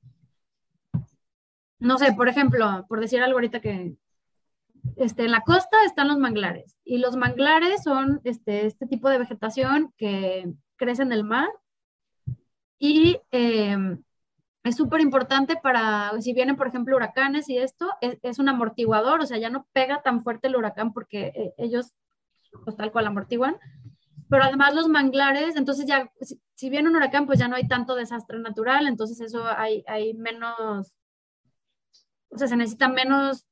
no sé, por ejemplo, por decir algo ahorita que, este, en la costa están los manglares y los manglares son este, este tipo de vegetación que crece en el mar y em, es súper importante para, si vienen, por ejemplo, huracanes y esto, es, un amortiguador, o sea, ya no pega tan fuerte el huracán porque eh, ellos, pues tal cual, amortiguan. Pero además los manglares, entonces ya, si, viene un huracán, pues ya no hay tanto desastre natural, entonces eso hay, hay menos, o sea, se necesita menos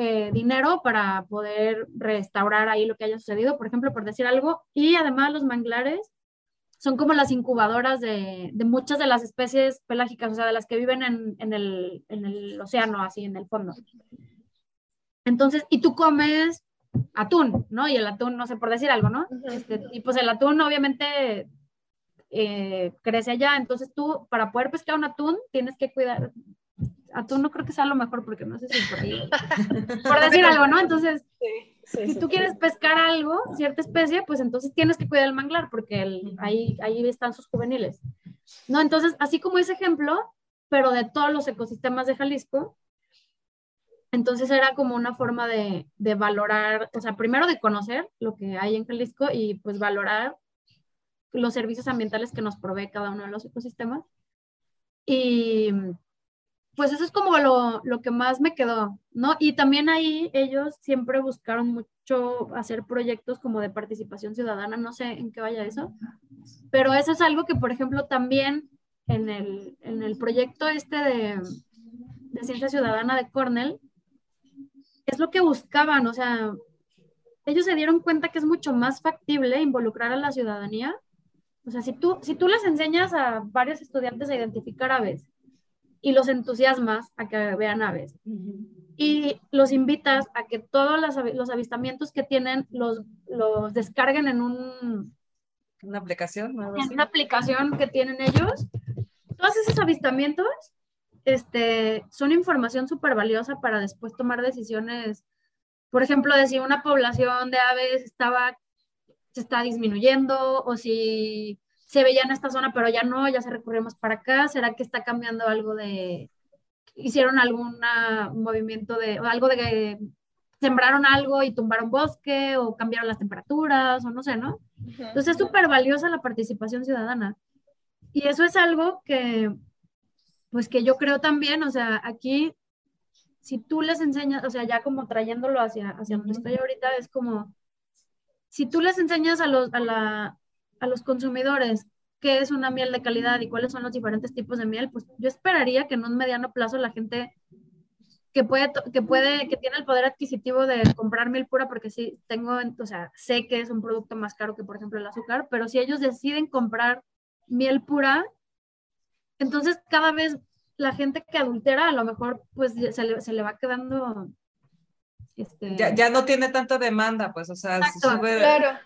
eh, dinero para poder restaurar ahí lo que haya sucedido, por ejemplo, por decir algo. Y además los manglares son como las incubadoras de, de muchas de las especies pelágicas, o sea, de las que viven en, en, el, en el océano, así en el fondo. Entonces, y tú comes atún, ¿no? Y el atún, no sé, por decir algo, ¿no? Este, y pues el atún obviamente eh, crece allá, entonces tú para poder pescar un atún tienes que cuidar, atún no creo que sea lo mejor porque no sé si por ahí, por decir algo, ¿no? Entonces, si tú quieres pescar algo, cierta especie, pues entonces tienes que cuidar el manglar porque el, ahí, ahí están sus juveniles, ¿no? Entonces, así como ese ejemplo, pero de todos los ecosistemas de Jalisco, entonces era como una forma de, de, valorar, o sea, primero de conocer lo que hay en Jalisco y pues valorar los servicios ambientales que nos provee cada uno de los ecosistemas. Y pues eso es como lo, lo, que más me quedó, ¿no? Y también ahí ellos siempre buscaron mucho hacer proyectos como de participación ciudadana, no sé en qué vaya eso, pero eso es algo que, por ejemplo, también en el, en el proyecto este de, de ciencia ciudadana de Cornell, es lo que buscaban, o sea, ellos se dieron cuenta que es mucho más factible involucrar a la ciudadanía. O sea, si tú, si tú les enseñas a varios estudiantes a identificar aves y los entusiasmas a que vean aves y los invitas a que todos los, avistamientos que tienen los, los descarguen en un... Una aplicación. En una aplicación que tienen ellos. Todos esos avistamientos este, son información súper valiosa para después tomar decisiones. Por ejemplo, de si una población de aves estaba, se está disminuyendo o si se veía en esta zona, pero ya no, ya se recurrió más para acá. ¿Será que está cambiando algo de, hicieron algún movimiento de, o algo de que sembraron algo y tumbaron bosque o cambiaron las temperaturas o no sé, ¿no? Entonces es súper valiosa la participación ciudadana. Y eso es algo que, pues que yo creo también, o sea, aquí, si tú les enseñas, o sea, ya como trayéndolo hacia, hacia donde estoy ahorita, es como, si tú les enseñas a los, a, la, a los consumidores qué es una miel de calidad y cuáles son los diferentes tipos de miel, pues yo esperaría que en un mediano plazo la gente que puede, que puede, que tiene el poder adquisitivo de comprar miel pura, porque sí tengo, o sea, sé que es un producto más caro que, por ejemplo, el azúcar, pero si ellos deciden comprar miel pura, entonces, cada vez la gente que adultera, a lo mejor, pues se le, se le va quedando. Este... Ya, ya, no tiene tanta demanda, pues, o sea, sube... Claro.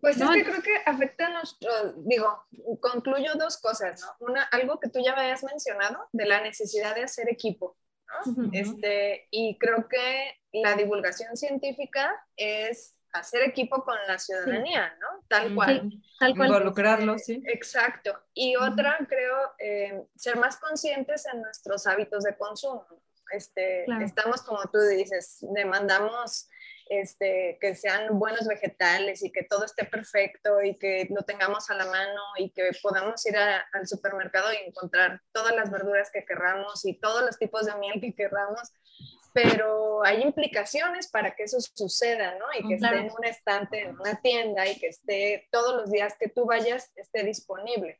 Pues es que creo que afecta a nuestro, digo, concluyo dos cosas, ¿no? Una, algo que tú ya me habías mencionado, de la necesidad de hacer equipo, ¿no? este, y creo que la divulgación científica es hacer equipo con la ciudadanía, ¿no? Tal cual. tal cual. Involucrarlo, sí. Exacto. Y otra, creo, eh, ser más conscientes en nuestros hábitos de consumo. Este, Estamos, como tú dices, demandamos este, que sean buenos vegetales y que todo esté perfecto y que lo tengamos a la mano y que podamos ir al supermercado y encontrar todas las verduras que querramos y todos los tipos de miel que querramos pero hay implicaciones para que eso suceda, ¿no? Y que esté en un estante, en una tienda y que esté todos los días que tú vayas, esté disponible.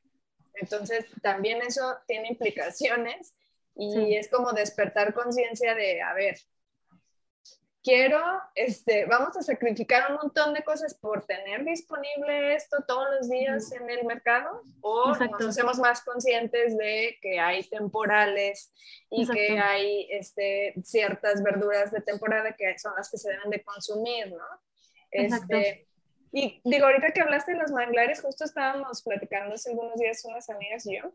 Entonces, también eso tiene implicaciones y es como despertar conciencia de, a ver, quiero, este, vamos a sacrificar un montón de cosas por tener disponible esto todos los días en el mercado o nos hacemos más conscientes de que hay temporales y que hay este, ciertas verduras de temporada que son las que se deben de consumir, ¿no? Este, y digo, ahorita que hablaste de los manglares, justo estábamos platicando hace algunos días unas amigas y yo,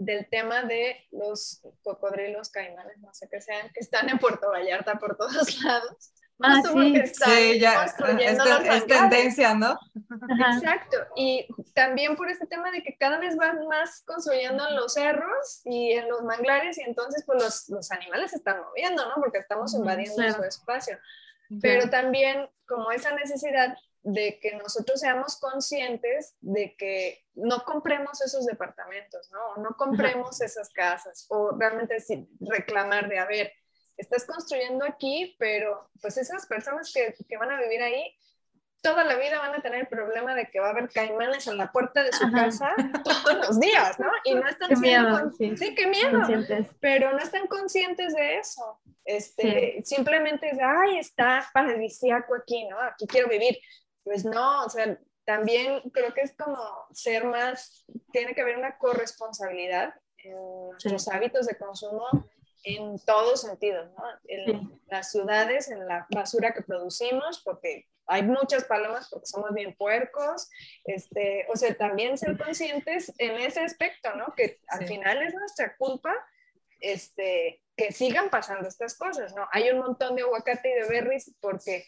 del tema de los cocodrilos caimanes, no sé qué sean, que están en Puerto Vallarta por todos lados. Ah, sí, sí, ya, es, tendencia, ¿no? Exacto, y también por este tema de que cada vez van más construyendo en los cerros y en los manglares y entonces pues los, los animales se están moviendo, ¿no? Porque estamos invadiendo su espacio. Pero también como esa necesidad de que nosotros seamos conscientes de que no compremos esos departamentos, ¿no? no compremos esas casas, o realmente reclamar de, a ver, estás construyendo aquí, pero pues esas personas que, que van a vivir ahí toda la vida van a tener el problema de que va a haber caimanes en la puerta de su casa todos los días, ¿no? Y no están miedo, sí. qué miedo. Pero no están conscientes de eso. Este, simplemente es, ay, está paradisíaco aquí, ¿no? Aquí quiero vivir. Pues no, o sea, también creo que es como ser más, tiene que haber una corresponsabilidad en nuestros hábitos de consumo en todos sentidos, ¿no? En las ciudades, en la basura que producimos, porque hay muchas palomas porque somos bien puercos, este, o sea, también ser conscientes en ese aspecto, ¿no? Que al final es nuestra culpa, este, que sigan pasando estas cosas, ¿no? Hay un montón de aguacate y de berries porque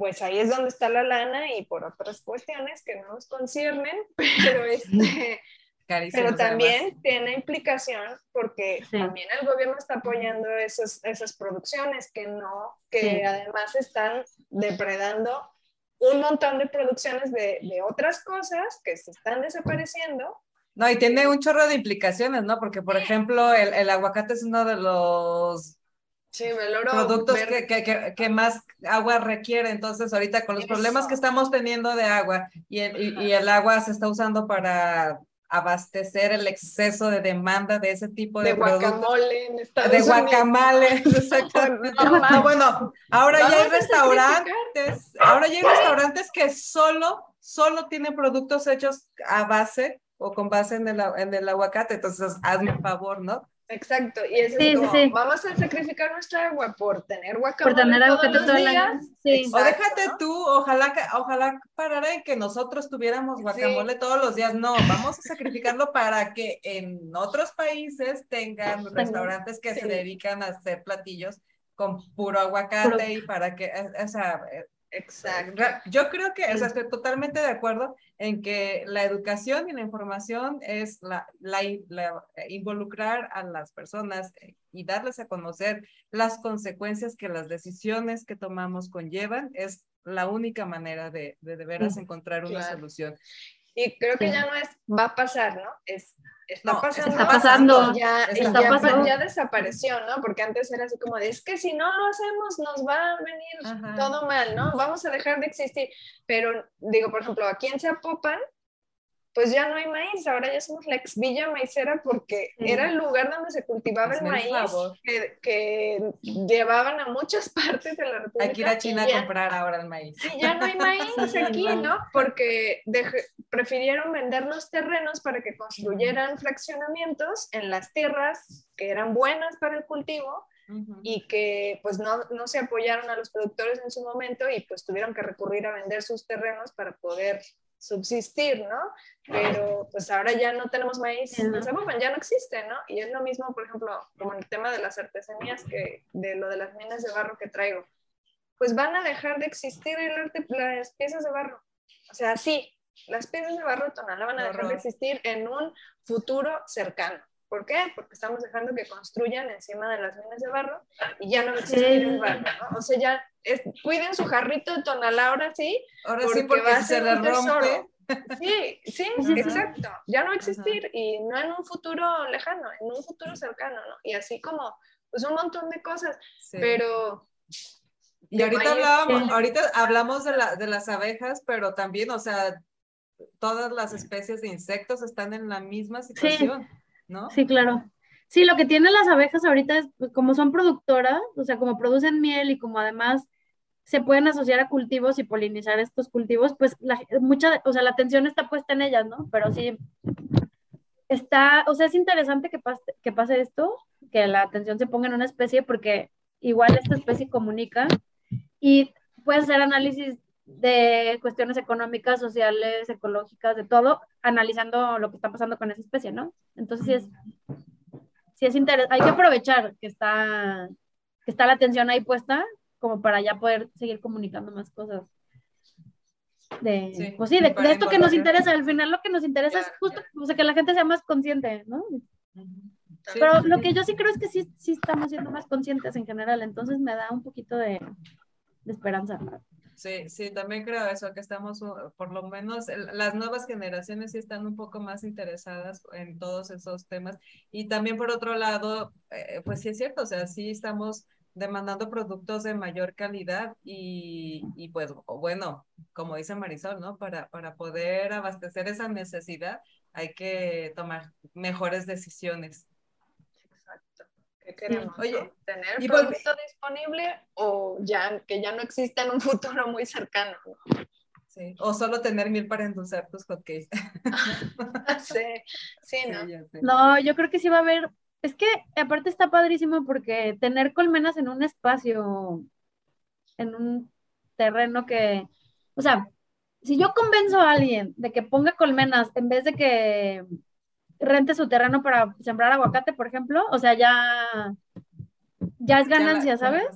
pues ahí es donde está la lana y por otras cuestiones que no nos conciernen, pero este... pero también tiene implicación porque también el gobierno está apoyando esas, esas producciones que no, que además están depredando un montón de producciones de, de otras cosas que se están desapareciendo. No, y tiene un chorro de implicaciones, ¿no? Porque, por ejemplo, el, el aguacate es uno de los Sí, el oro productos que, que, que, más agua requiere. Entonces, ahorita con los problemas que estamos teniendo de agua y el, y, y el agua se está usando para abastecer el exceso de demanda de ese tipo de, de productos. guacamole en Estados De guacamole, exactamente. No, No, manches. bueno, ahora ya hay restaurantes, ahora ya hay restaurantes que solo, solo tienen productos hechos a base o con base en el, en el aguacate. Entonces, hazme un favor, ¿no? Exacto, y es Sí, sí, como, sí. vamos a sacrificar nuestra agua por tener guacamole Por tener todos aguacate los días. O déjate ¿no? tú, ojalá que, ojalá parara en que nosotros tuviéramos guacamole todos los días. No, vamos a sacrificarlo para que en otros países tengan restaurantes que se dedican a hacer platillos con puro aguacate Puro- y para que, eh, o sea, eh, Exacto. Yo creo que, o sea, estoy totalmente de acuerdo en que la educación y la información es la, la, la- eh, involucrar a las personas eh, y darles a conocer las consecuencias que las decisiones que tomamos conllevan es la única manera de de, de veras Sí. encontrar una Claro. solución. Y creo que Sí. ya no es va a pasar, ¿no? Es está No, pasando. está pasando. Ya, Está ya, pasando. ya desapareció, ¿no? Porque antes era así como de, es que si no lo hacemos nos va a venir Ajá. todo mal, ¿no? Vamos a dejar de existir. Pero digo, por ejemplo, aquí en Zapopan, pues ya no hay maíz, ahora ya somos la ex villa maicera porque Sí. era el lugar donde se cultivaba el Hazme el maíz que, que llevaban a muchas partes de la República. Hay que ir a China a comprar ahora el maíz. y ya no hay maíz Sí, aquí, no. Porque prefirieron vender los terrenos para que construyeran fraccionamientos en las tierras que eran buenas para el cultivo y que pues no, no se apoyaron a los productores en su momento y pues tuvieron que recurrir a vender sus terrenos para poder subsistir, ¿no? Pero pues ahora ya no tenemos maíz ya no existe, ¿no? Y es lo mismo, por ejemplo, como en el tema de las artesanías, que de lo de las minas de barro que traigo. Pues van a dejar de existir el arte, las piezas de barro. O sea, sí, las piezas de barro tonalá van a dejar de existir en un futuro cercano. ¿Por qué? Porque estamos dejando que construyan encima de las minas de barro y ya no va a existir Sí. el barro, ¿no? O sea, ya es- cuiden su jarrito de tonalá ahora sí, Ahora porque sí, porque va a se ser le un tesoro. rompe. Sí, sí, Sí, sí. exacto. Ya no va a existir y no en un futuro lejano, en un futuro cercano, ¿no? Y así como, pues un montón de cosas, Sí. pero Y ahorita hablábamos, sí. ahorita hablamos de, la, de las abejas, pero también, o sea, todas las especies de insectos están en la misma situación, ¿no? Sí, claro. Sí, lo que tienen las abejas ahorita es, pues, como son productoras, o sea, como producen miel y como además se pueden asociar a cultivos y polinizar estos cultivos, pues la, mucha, o sea, la atención está puesta en ellas, ¿no? Pero sí, está, o sea, es interesante que pase, que pase esto, que la atención se ponga en una especie, porque igual esta especie comunica y puedes hacer análisis de cuestiones económicas, sociales, ecológicas, de todo, analizando lo que está pasando con esa especie, ¿no? Entonces sí es, sí es interesante, hay que aprovechar que está, que está la atención ahí puesta, como para ya poder seguir comunicando más cosas. De, Sí, pues sí, de, esto que nos interesa, al final lo que nos interesa es justo, o sea, que la gente sea más consciente, ¿no? Sí. Pero lo que yo sí creo es que sí, sí estamos siendo más conscientes en general, entonces me da un poquito de, de esperanza. Sí, sí, también creo eso, que estamos, uh, por lo menos, las nuevas generaciones sí están un poco más interesadas en todos esos temas. Y también por otro lado, eh, pues sí es cierto, o sea, sí estamos demandando productos de mayor calidad y, y pues bueno, como dice Marisol, ¿no? Para, para poder abastecer esa necesidad hay que tomar mejores decisiones. Exacto. ¿Qué queremos? Oye, no? ¿Tener y volve- producto disponible o ya que ya no existe en un futuro muy cercano? ¿no? Sí. O solo tener mil para endulzar tus hotcakes. sí, sí, ¿no? Sí. No, yo creo que sí va a haber, es que aparte está padrísimo porque tener colmenas en un espacio, en un terreno que, o sea, si yo convenzo a alguien de que ponga colmenas en vez de que rente su terreno para sembrar aguacate, por ejemplo, o sea, ya, ya es ganancia, ¿sabes?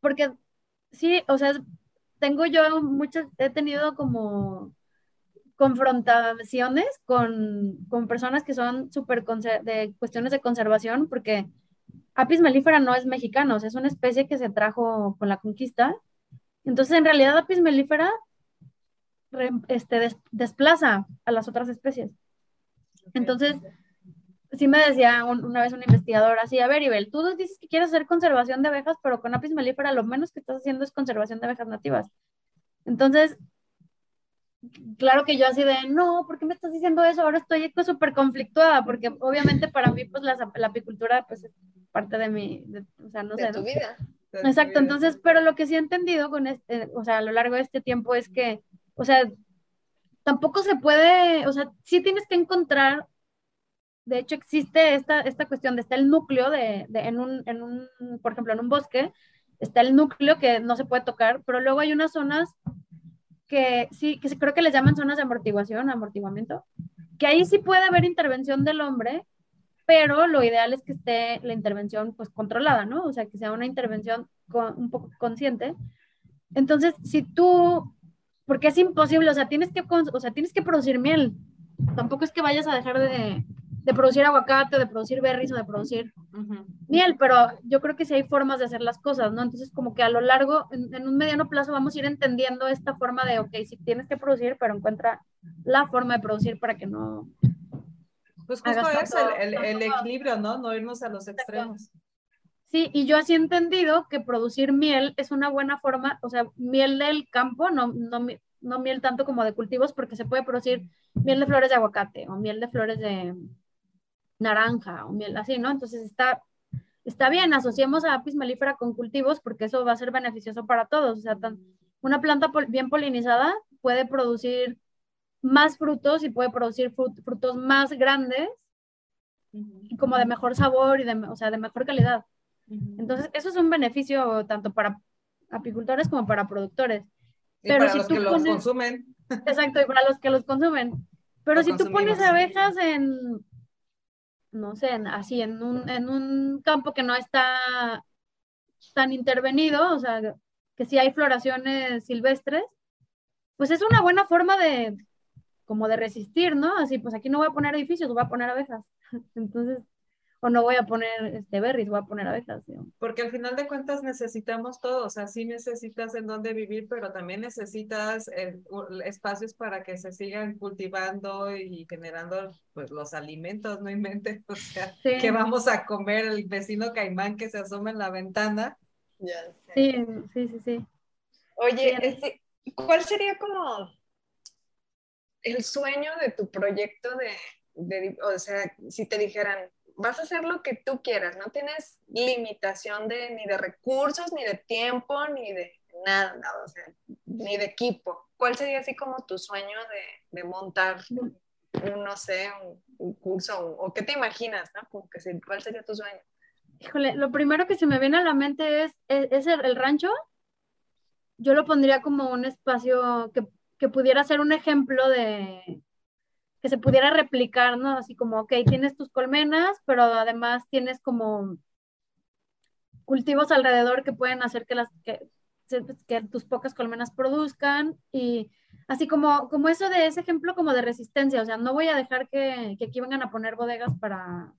Porque sí, o sea, tengo yo muchas, he tenido como confrontaciones con, con personas que son súper de cuestiones de conservación, porque Apis mellifera no es mexicano, o sea, es una especie que se trajo con la conquista Entonces, en realidad, Apis mellifera este, desplaza a las otras especies. Entonces, sí me decía una vez un investigador así, a ver, Ibel, tú dices que quieres hacer conservación de abejas, pero con Apis mellifera lo menos que estás haciendo es conservación de abejas nativas. Entonces, claro que yo así de, no, ¿por qué me estás diciendo eso? Ahora estoy súper conflictuada, porque obviamente para mí, pues la, apicultura, pues es parte de mi, o sea, no de sé. Tu vida. Exacto, entonces, pero lo que sí he entendido con este, o sea, a lo largo de este tiempo es que, o sea, tampoco se puede, o sea, sí tienes que encontrar, de hecho existe esta, esta cuestión de está el núcleo de, de en, un, en un, por ejemplo, en un bosque, está el núcleo que no se puede tocar, pero luego hay unas zonas que sí, que creo que les llaman zonas de amortiguación, amortiguamiento, que ahí sí puede haber intervención del hombre, pero lo ideal es que esté la intervención pues controlada, ¿no? O sea, que sea una intervención un poco consciente. Entonces, si tú, porque es imposible, o sea, tienes que, o sea, tienes que producir miel, tampoco es que vayas a dejar de, de producir aguacate, de producir berries o de producir miel, pero yo creo que sí hay formas de hacer las cosas, ¿no? Entonces, como que a lo largo, en, un mediano plazo, vamos a ir entendiendo esta forma de, ok, si tienes que producir, pero encuentra la forma de producir para que no... Pues justo es el, el, equilibrio, ¿no? No irnos a los extremos. Sí, y yo así he entendido que producir miel es una buena forma, o sea, miel del campo, no, no, no miel tanto como de cultivos, porque se puede producir miel de flores de aguacate o miel de flores de, naranja o miel así, ¿no? Entonces está, está bien, asociemos a apis mellifera con cultivos porque eso va a ser beneficioso para todos. O sea, una planta bien polinizada puede producir más frutos y puede producir frutos más grandes y como de mejor sabor y de, o sea, de mejor calidad. Entonces, eso es un beneficio tanto para apicultores como para productores. Y Pero para si los tú que los consumen. Exacto, y para los que los consumen. Pero si tú pones abejas en, no sé, así en un, en un campo que no está tan intervenido, o sea, que si hay floraciones silvestres, pues es una buena forma de, como de resistir, ¿no? Así, pues aquí no voy a poner edificios, voy a poner abejas. Entonces, o no voy a poner este berries, voy a poner abejas. Porque al final de cuentas necesitamos todo, o sea, sí necesitas en dónde vivir, pero también necesitas espacios para que se sigan cultivando y generando pues los alimentos, no inventes, o sea, que vamos a comer el vecino caimán que se asoma en la ventana. Ya Sí, sí, sí, sí. Oye, este, ¿cuál sería como el sueño de tu proyecto de, de, o sea, si te dijeran, vas a hacer lo que tú quieras, no tienes limitación de, ni de recursos, ni de tiempo, ni de nada, o sea, ni de equipo. ¿Cuál sería así como tu sueño de, de montar un, no sé, un, curso o, qué te imaginas, ¿no? Como que ¿Cuál sería tu sueño? Híjole, lo primero que se me viene a la mente es, es, el, rancho. Yo lo pondría como un espacio que, que pudiera ser un ejemplo de, que se pudiera replicar, ¿no? Así como, ok, tienes tus colmenas, pero además tienes como cultivos alrededor que pueden hacer que las que, que tus pocas colmenas produzcan y así como como eso de ese ejemplo como de resistencia, o sea, no voy a dejar que, que aquí vengan a poner bodegas para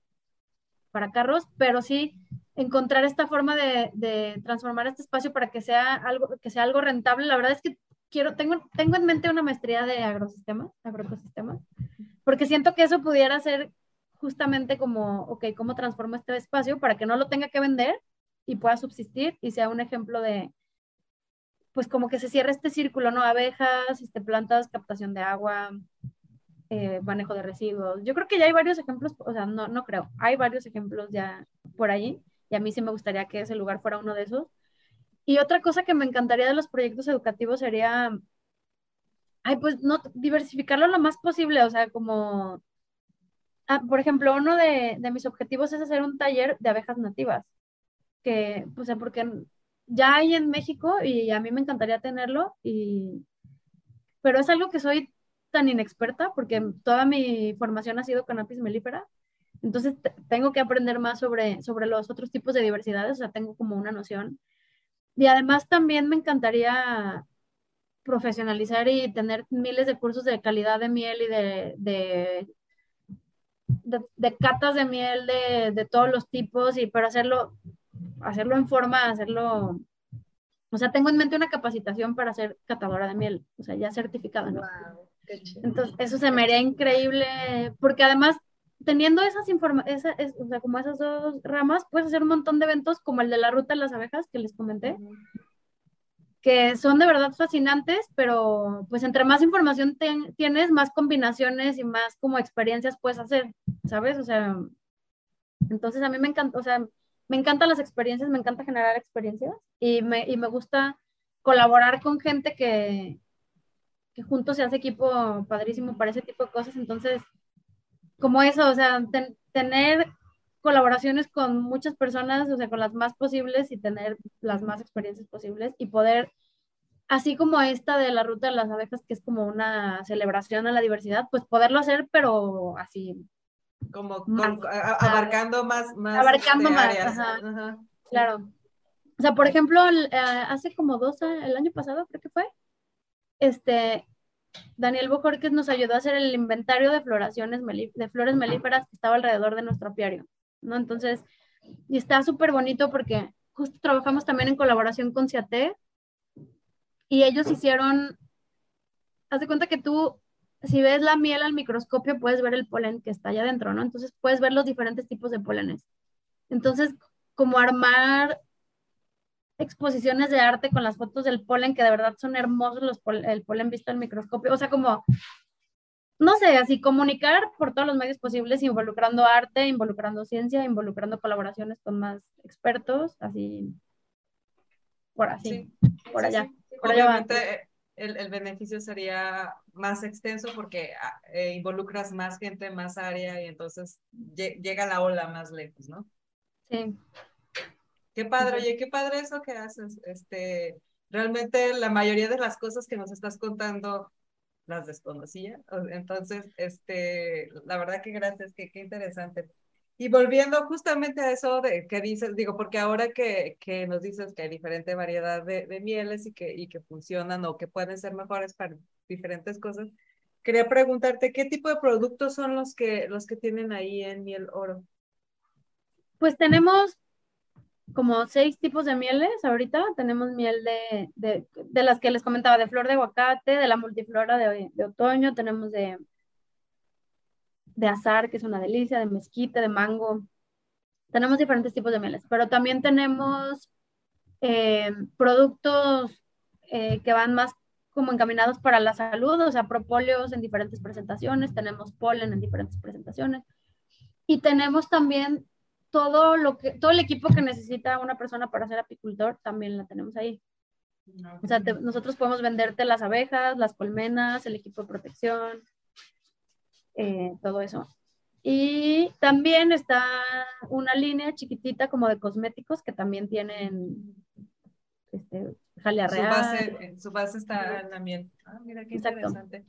para carros, pero sí encontrar esta forma de, de, transformar este espacio para que sea algo que sea algo rentable. La verdad es que quiero tengo tengo en mente una maestría de agrosistemas, agroecosistemas porque siento que eso pudiera ser justamente como, ok, ¿cómo transformo este espacio para que no lo tenga que vender y pueda subsistir y sea un ejemplo de, pues como que se cierre este círculo, ¿no? Abejas, este, plantas, captación de agua, eh, manejo de residuos. Yo creo que ya hay varios ejemplos, o sea, no, no creo, hay varios ejemplos ya por allí y a mí sí me gustaría que ese lugar fuera uno de esos. Y otra cosa que me encantaría de los proyectos educativos sería ay, pues no, diversificarlo lo más posible, o sea, como, ah, por ejemplo, uno de, de, mis objetivos es hacer un taller de abejas nativas, que, pues, porque ya hay en México y a mí me encantaría tenerlo, y, pero es algo que soy tan inexperta porque toda mi formación ha sido con apis mellifera, entonces tengo que aprender más sobre, sobre los otros tipos de diversidades, o sea, tengo como una noción. Y además también me encantaría profesionalizar y tener miles de cursos de calidad de miel y de, de, de, catas de miel de, de, todos los tipos, y para hacerlo, hacerlo en forma, hacerlo O sea, tengo en mente una capacitación para ser catadora de miel, o sea, ya certificada, ¿no? Entonces, eso se me haría increíble, porque además, teniendo esas informaciones, o sea, como esas dos ramas, puedes hacer un montón de eventos como el de la ruta de las abejas que les comenté, que son de verdad fascinantes, pero pues entre más información tienes, más combinaciones y más como experiencias puedes hacer, ¿sabes? O sea, entonces a mí me encanta, o sea, me encantan las experiencias, me encanta generar experiencias y me, y me gusta colaborar con gente que, que juntos se hace equipo padrísimo para ese tipo de cosas. Entonces, como eso, o sea, tener colaboraciones con muchas personas, o sea, con las más posibles y tener las más experiencias posibles y poder, así como esta de la ruta de las abejas, que es como una celebración a la diversidad, pues poderlo hacer, pero así como abarcando más, más abarcando más, claro. O sea, por ejemplo, eh, hace como dos años, el año pasado creo que fue, este, Daniel Bojorquez nos ayudó a hacer el inventario de floraciones, de flores melíferas que estaba alrededor de nuestro apiario, ¿no? Entonces, y está súper bonito porque justo trabajamos también en colaboración con CIATE y ellos hicieron, haz de cuenta que tú si ves la miel al microscopio, puedes ver el polen que está allá adentro, ¿no? Entonces puedes ver los diferentes tipos de polenes. Entonces, como armar exposiciones de arte con las fotos del polen, que de verdad son hermosos los el polen visto al microscopio. O sea, como, no sé, así comunicar por todos los medios posibles, involucrando arte, involucrando ciencia, involucrando colaboraciones con más expertos, así, por así, por allá. Por allá el, el, beneficio sería más extenso porque ah, eh, involucras más gente, más área y entonces llega la ola más lejos, ¿no? Sí. Qué padre, oye, qué padre eso que haces. Este, realmente la mayoría de las cosas que nos estás contando las desconocía. Entonces, este, la verdad que gracias, que qué interesante. Y volviendo justamente a eso de que dices, digo, porque ahora que, que nos dices que hay diferente variedad de, de, mieles y que, y que funcionan o que pueden ser mejores para diferentes cosas, quería preguntarte, ¿qué tipo de productos son los que, los que tienen ahí en Miel Oro? Pues tenemos como seis tipos de mieles ahorita. Tenemos miel de, de, de las que les comentaba, de flor de aguacate, de la multiflora de, de otoño, tenemos de de azar, que es una delicia, de mezquite, de mango. Tenemos diferentes tipos de mieles, pero también tenemos eh, productos eh, que van más como encaminados para la salud, o sea, propóleos en diferentes presentaciones, tenemos polen en diferentes presentaciones y tenemos también todo lo que todo el equipo que necesita una persona para ser apicultor también la tenemos ahí. O sea, nosotros podemos venderte las abejas, las colmenas, el equipo de protección, eh, todo eso. Y también está una línea chiquitita como de cosméticos que también tienen este, jalea real. Su base, su base está en la miel. Ah, mira qué interesante.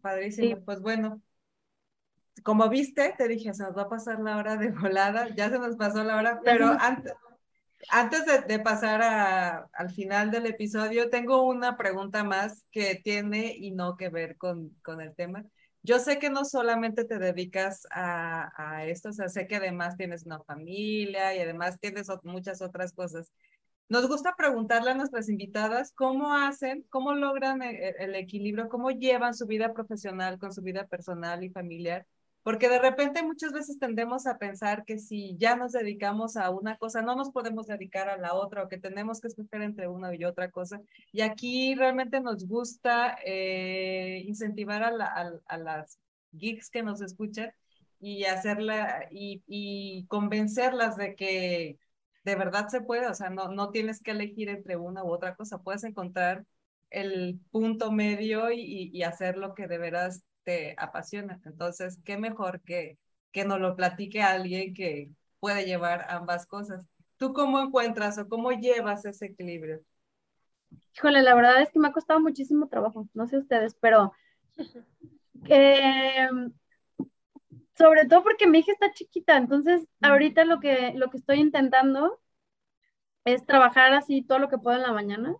Padrísimo. Pues bueno, como viste, te dije, se nos va a pasar la hora de volada, ya se nos pasó la hora, pero antes, antes de, de pasar a, al final del episodio, tengo una pregunta más que tiene y no que ver con, con el tema. Yo sé que no solamente te dedicas a, a, esto, o sea, sé que además tienes una familia y además tienes muchas otras cosas. Nos gusta preguntarle a nuestras invitadas cómo hacen, cómo logran el, e, el equilibrio, cómo llevan su vida profesional con su vida personal y familiar porque de repente muchas veces tendemos a pensar que si ya nos dedicamos a una cosa, no nos podemos dedicar a la otra o que tenemos que escoger entre una y otra cosa. Y aquí realmente nos gusta eh, incentivar a, la, a, las geeks que nos escuchan y hacerla y, convencerlas de que de verdad se puede, o sea, no, no tienes que elegir entre una u otra cosa, puedes encontrar el punto medio y, y hacer lo que de veras te apasiona. Entonces, qué mejor que, que nos lo platique alguien que puede llevar ambas cosas. ¿Tú cómo encuentras o cómo llevas ese equilibrio? Híjole, la verdad es que me ha costado muchísimo trabajo, no sé ustedes, pero sobre todo porque mi hija está chiquita, entonces ahorita lo que, lo que estoy intentando es trabajar así todo lo que puedo en la mañana,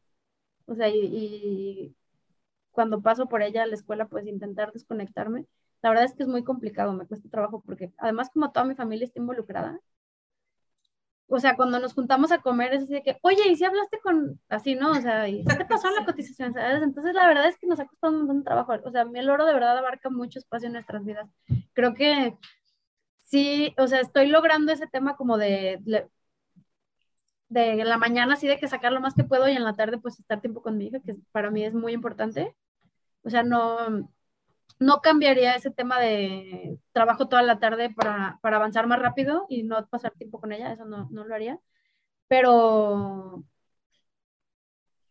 o sea, y cuando paso por ella a la escuela, pues intentar desconectarme. La verdad es que es muy complicado, me cuesta trabajo porque además como toda mi familia está involucrada, o sea, cuando nos juntamos a comer es así de que, oye, ¿y si hablaste con, así, no? O sea, ¿y te pasó la cotización? ¿sabes? Entonces, la verdad es que nos ha costado un montón de trabajo. O sea, el oro de verdad abarca mucho espacio en nuestras vidas. Creo que sí, o sea, estoy logrando ese tema como de, de la mañana, así de que sacar lo más que puedo y en la tarde, pues estar tiempo con mi hija, que para mí es muy importante. O sea, no, no cambiaría ese tema de trabajo toda la tarde para, para, avanzar más rápido y no pasar tiempo con ella, eso no, no lo haría. Pero,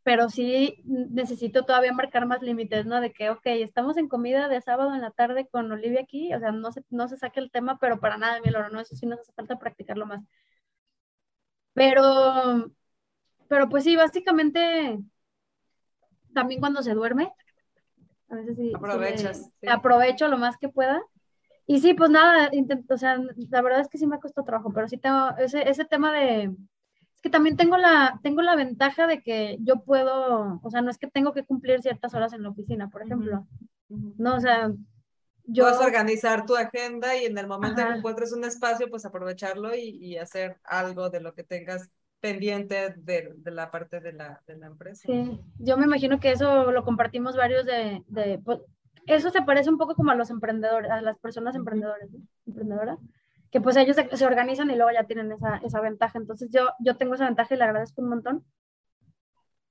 pero sí necesito todavía marcar más límites, ¿no? De que, ok, estamos en comida de sábado en la tarde con Olivia aquí, o sea, no se, no se saque el tema, pero para nada, mi oro, ¿no? Eso sí nos hace falta practicarlo más. Pero, pero pues sí, básicamente, también cuando se duerme, a veces sí. Aprovechas. Aprovecho lo más que pueda. Y sí, pues nada, intento, o sea, la verdad es que sí me ha costado trabajo, pero sí tengo ese, ese tema de, es que también tengo la, tengo la ventaja de que yo puedo, o sea, no es que tengo que cumplir ciertas horas en la oficina, por ejemplo. No, o sea, yo... Puedes organizar tu agenda y en el momento que encuentres un espacio, pues aprovecharlo y, y, hacer algo de lo que tengas pendiente de, de la parte de la, de la, empresa. Sí, yo me imagino que eso lo compartimos varios de, de pues, eso se parece un poco como a los emprendedores, a las personas emprendedoras, emprendedoras, que pues ellos se, se, organizan y luego ya tienen esa, esa ventaja. Entonces yo, yo tengo esa ventaja y le agradezco un montón.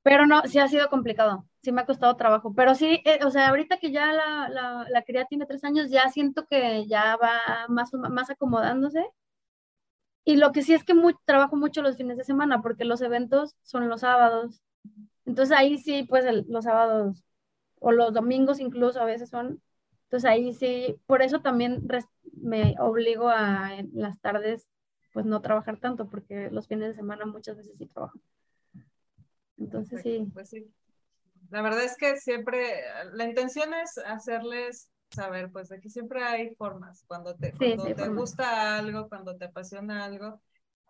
Pero no, sí ha sido complicado, sí me ha costado trabajo, pero sí, eh, o sea, ahorita que ya la, la, la, cría tiene tres años, ya siento que ya va más, más acomodándose y lo que sí es que trabajo mucho los fines de semana porque los eventos son los sábados. Entonces ahí sí, pues los sábados o los domingos incluso a veces son. Entonces ahí sí, por eso también me obligo a en las tardes pues no trabajar tanto porque los fines de semana muchas veces sí trabajo. Entonces sí. Pues sí. La verdad es que siempre la intención es hacerles saber, pues aquí siempre hay formas. Cuando te, cuando te gusta algo, cuando te apasiona algo,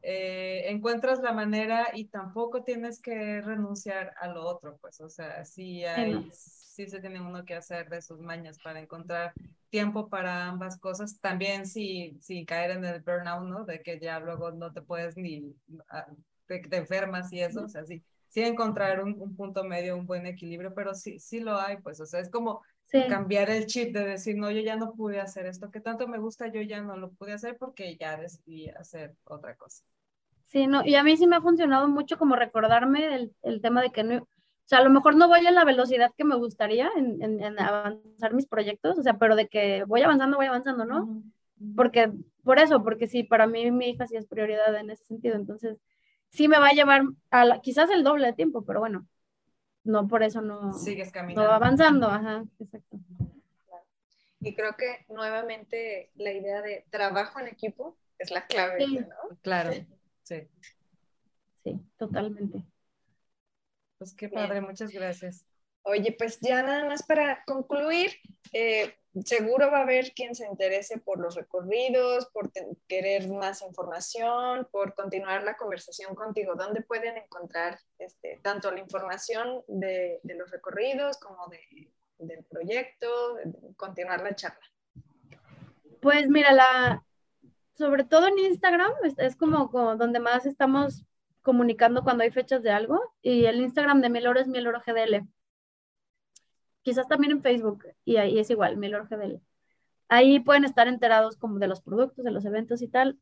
eh, encuentras la manera y tampoco tienes que renunciar a lo otro, pues, o sea, sí hay, sí se tiene uno que hacer de sus mañas para encontrar tiempo para ambas cosas, también si, si caer en el burnout, ¿no? De que ya luego no te puedes ni, ah, te, te enfermas y eso, o sea, sí, sí encontrar un, un, punto medio, un buen equilibrio, pero sí, sí lo hay, pues, o sea, es como cambiar el chip de decir, no, yo ya no pude hacer esto, que tanto me gusta, yo ya no lo pude hacer porque ya decidí hacer otra cosa. Sí, no, y a mí sí me ha funcionado mucho como recordarme el, el tema de que no, o sea, a lo mejor no voy a la velocidad que me gustaría en, en, avanzar mis proyectos, o sea, pero de que voy avanzando, voy avanzando, ¿no? Porque, por eso, porque sí, para mí mi hija sí es prioridad en ese sentido, entonces sí me va a llevar a quizás el doble de tiempo, pero bueno, no por eso no, Sigues caminando. no va avanzando, ajá, exacto. Y creo que nuevamente la idea de trabajo en equipo es la clave, sí. ¿no? Claro, sí. Sí, totalmente. Pues qué padre, Bien. muchas gracias. Oye, pues ya nada más para concluir, eh, seguro va a haber quien se interese por los recorridos, por querer más información, por continuar la conversación contigo. ¿Dónde pueden encontrar este, tanto la información de, de los recorridos como de, del proyecto, continuar la charla? Pues mira, la, sobre todo en Instagram es, es como, como, donde más estamos comunicando cuando hay fechas de algo y el Instagram de Mieloro es Mieloro GDL quizás también en Facebook, y ahí es igual, Milor GDL. Ahí pueden estar enterados como de los productos, de los eventos y tal.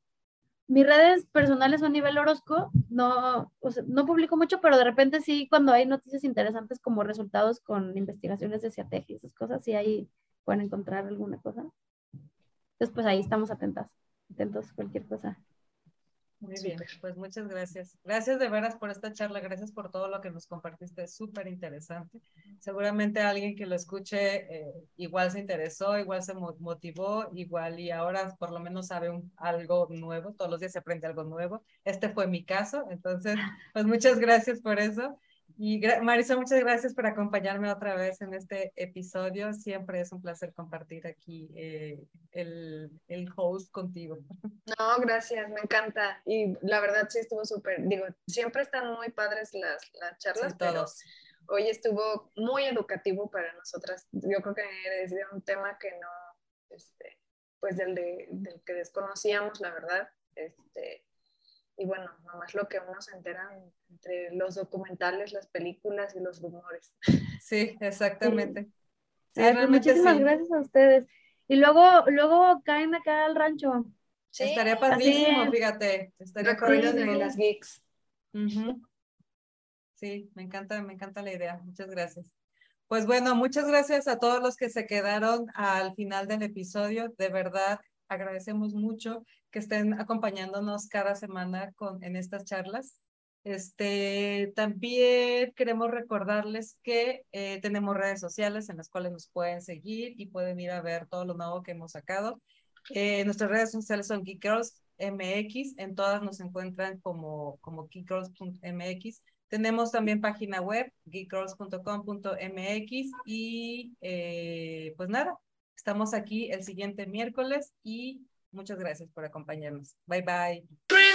Mis redes personales son nivel Orozco, no, no publico mucho, pero de repente sí, cuando hay noticias interesantes como resultados con investigaciones de CIATEG y esas cosas, sí ahí pueden encontrar alguna cosa. Entonces, pues ahí estamos atentas, atentos a cualquier cosa. Muy bien, pues muchas gracias. Gracias de veras por esta charla, gracias por todo lo que nos compartiste, es súper interesante. Seguramente alguien que lo escuche eh, igual se interesó, igual se motivó, igual y ahora por lo menos sabe un, algo nuevo, todos los días se aprende algo nuevo. Este fue mi caso, entonces, pues muchas gracias por eso. Y Marisa, muchas gracias por acompañarme otra vez en este episodio. Siempre es un placer compartir aquí eh, el, el, host contigo. No, gracias, me encanta. Y la verdad sí estuvo súper, digo, siempre están muy padres las, las charlas, sí, pero hoy estuvo muy educativo para nosotras. Yo creo que es de un tema que no, este, pues del, de, del que desconocíamos, la verdad. Este, y bueno, nomás lo que uno se entera entre los documentales, las películas y los rumores. Sí, exactamente. Sí, pues muchísimas gracias a ustedes. Y luego, luego caen acá al rancho. Sí, estaría padrísimo, fíjate. Estaría Recorrido de las geeks. Sí, me encanta, me encanta la idea. Muchas gracias. Pues bueno, muchas gracias a todos los que se quedaron al final del episodio. De verdad, agradecemos mucho que estén acompañándonos cada semana con, en estas charlas. Este, también queremos recordarles que eh, tenemos redes sociales en las cuales nos pueden seguir y pueden ir a ver todo lo nuevo que hemos sacado. Eh, nuestras redes sociales son Geek MX, en todas nos encuentran como, como geekgirls.mx. Tenemos también página web, geekgirls.com.mx y eh, pues nada, estamos aquí el siguiente miércoles y muchas gracias por acompañarnos. Bye bye.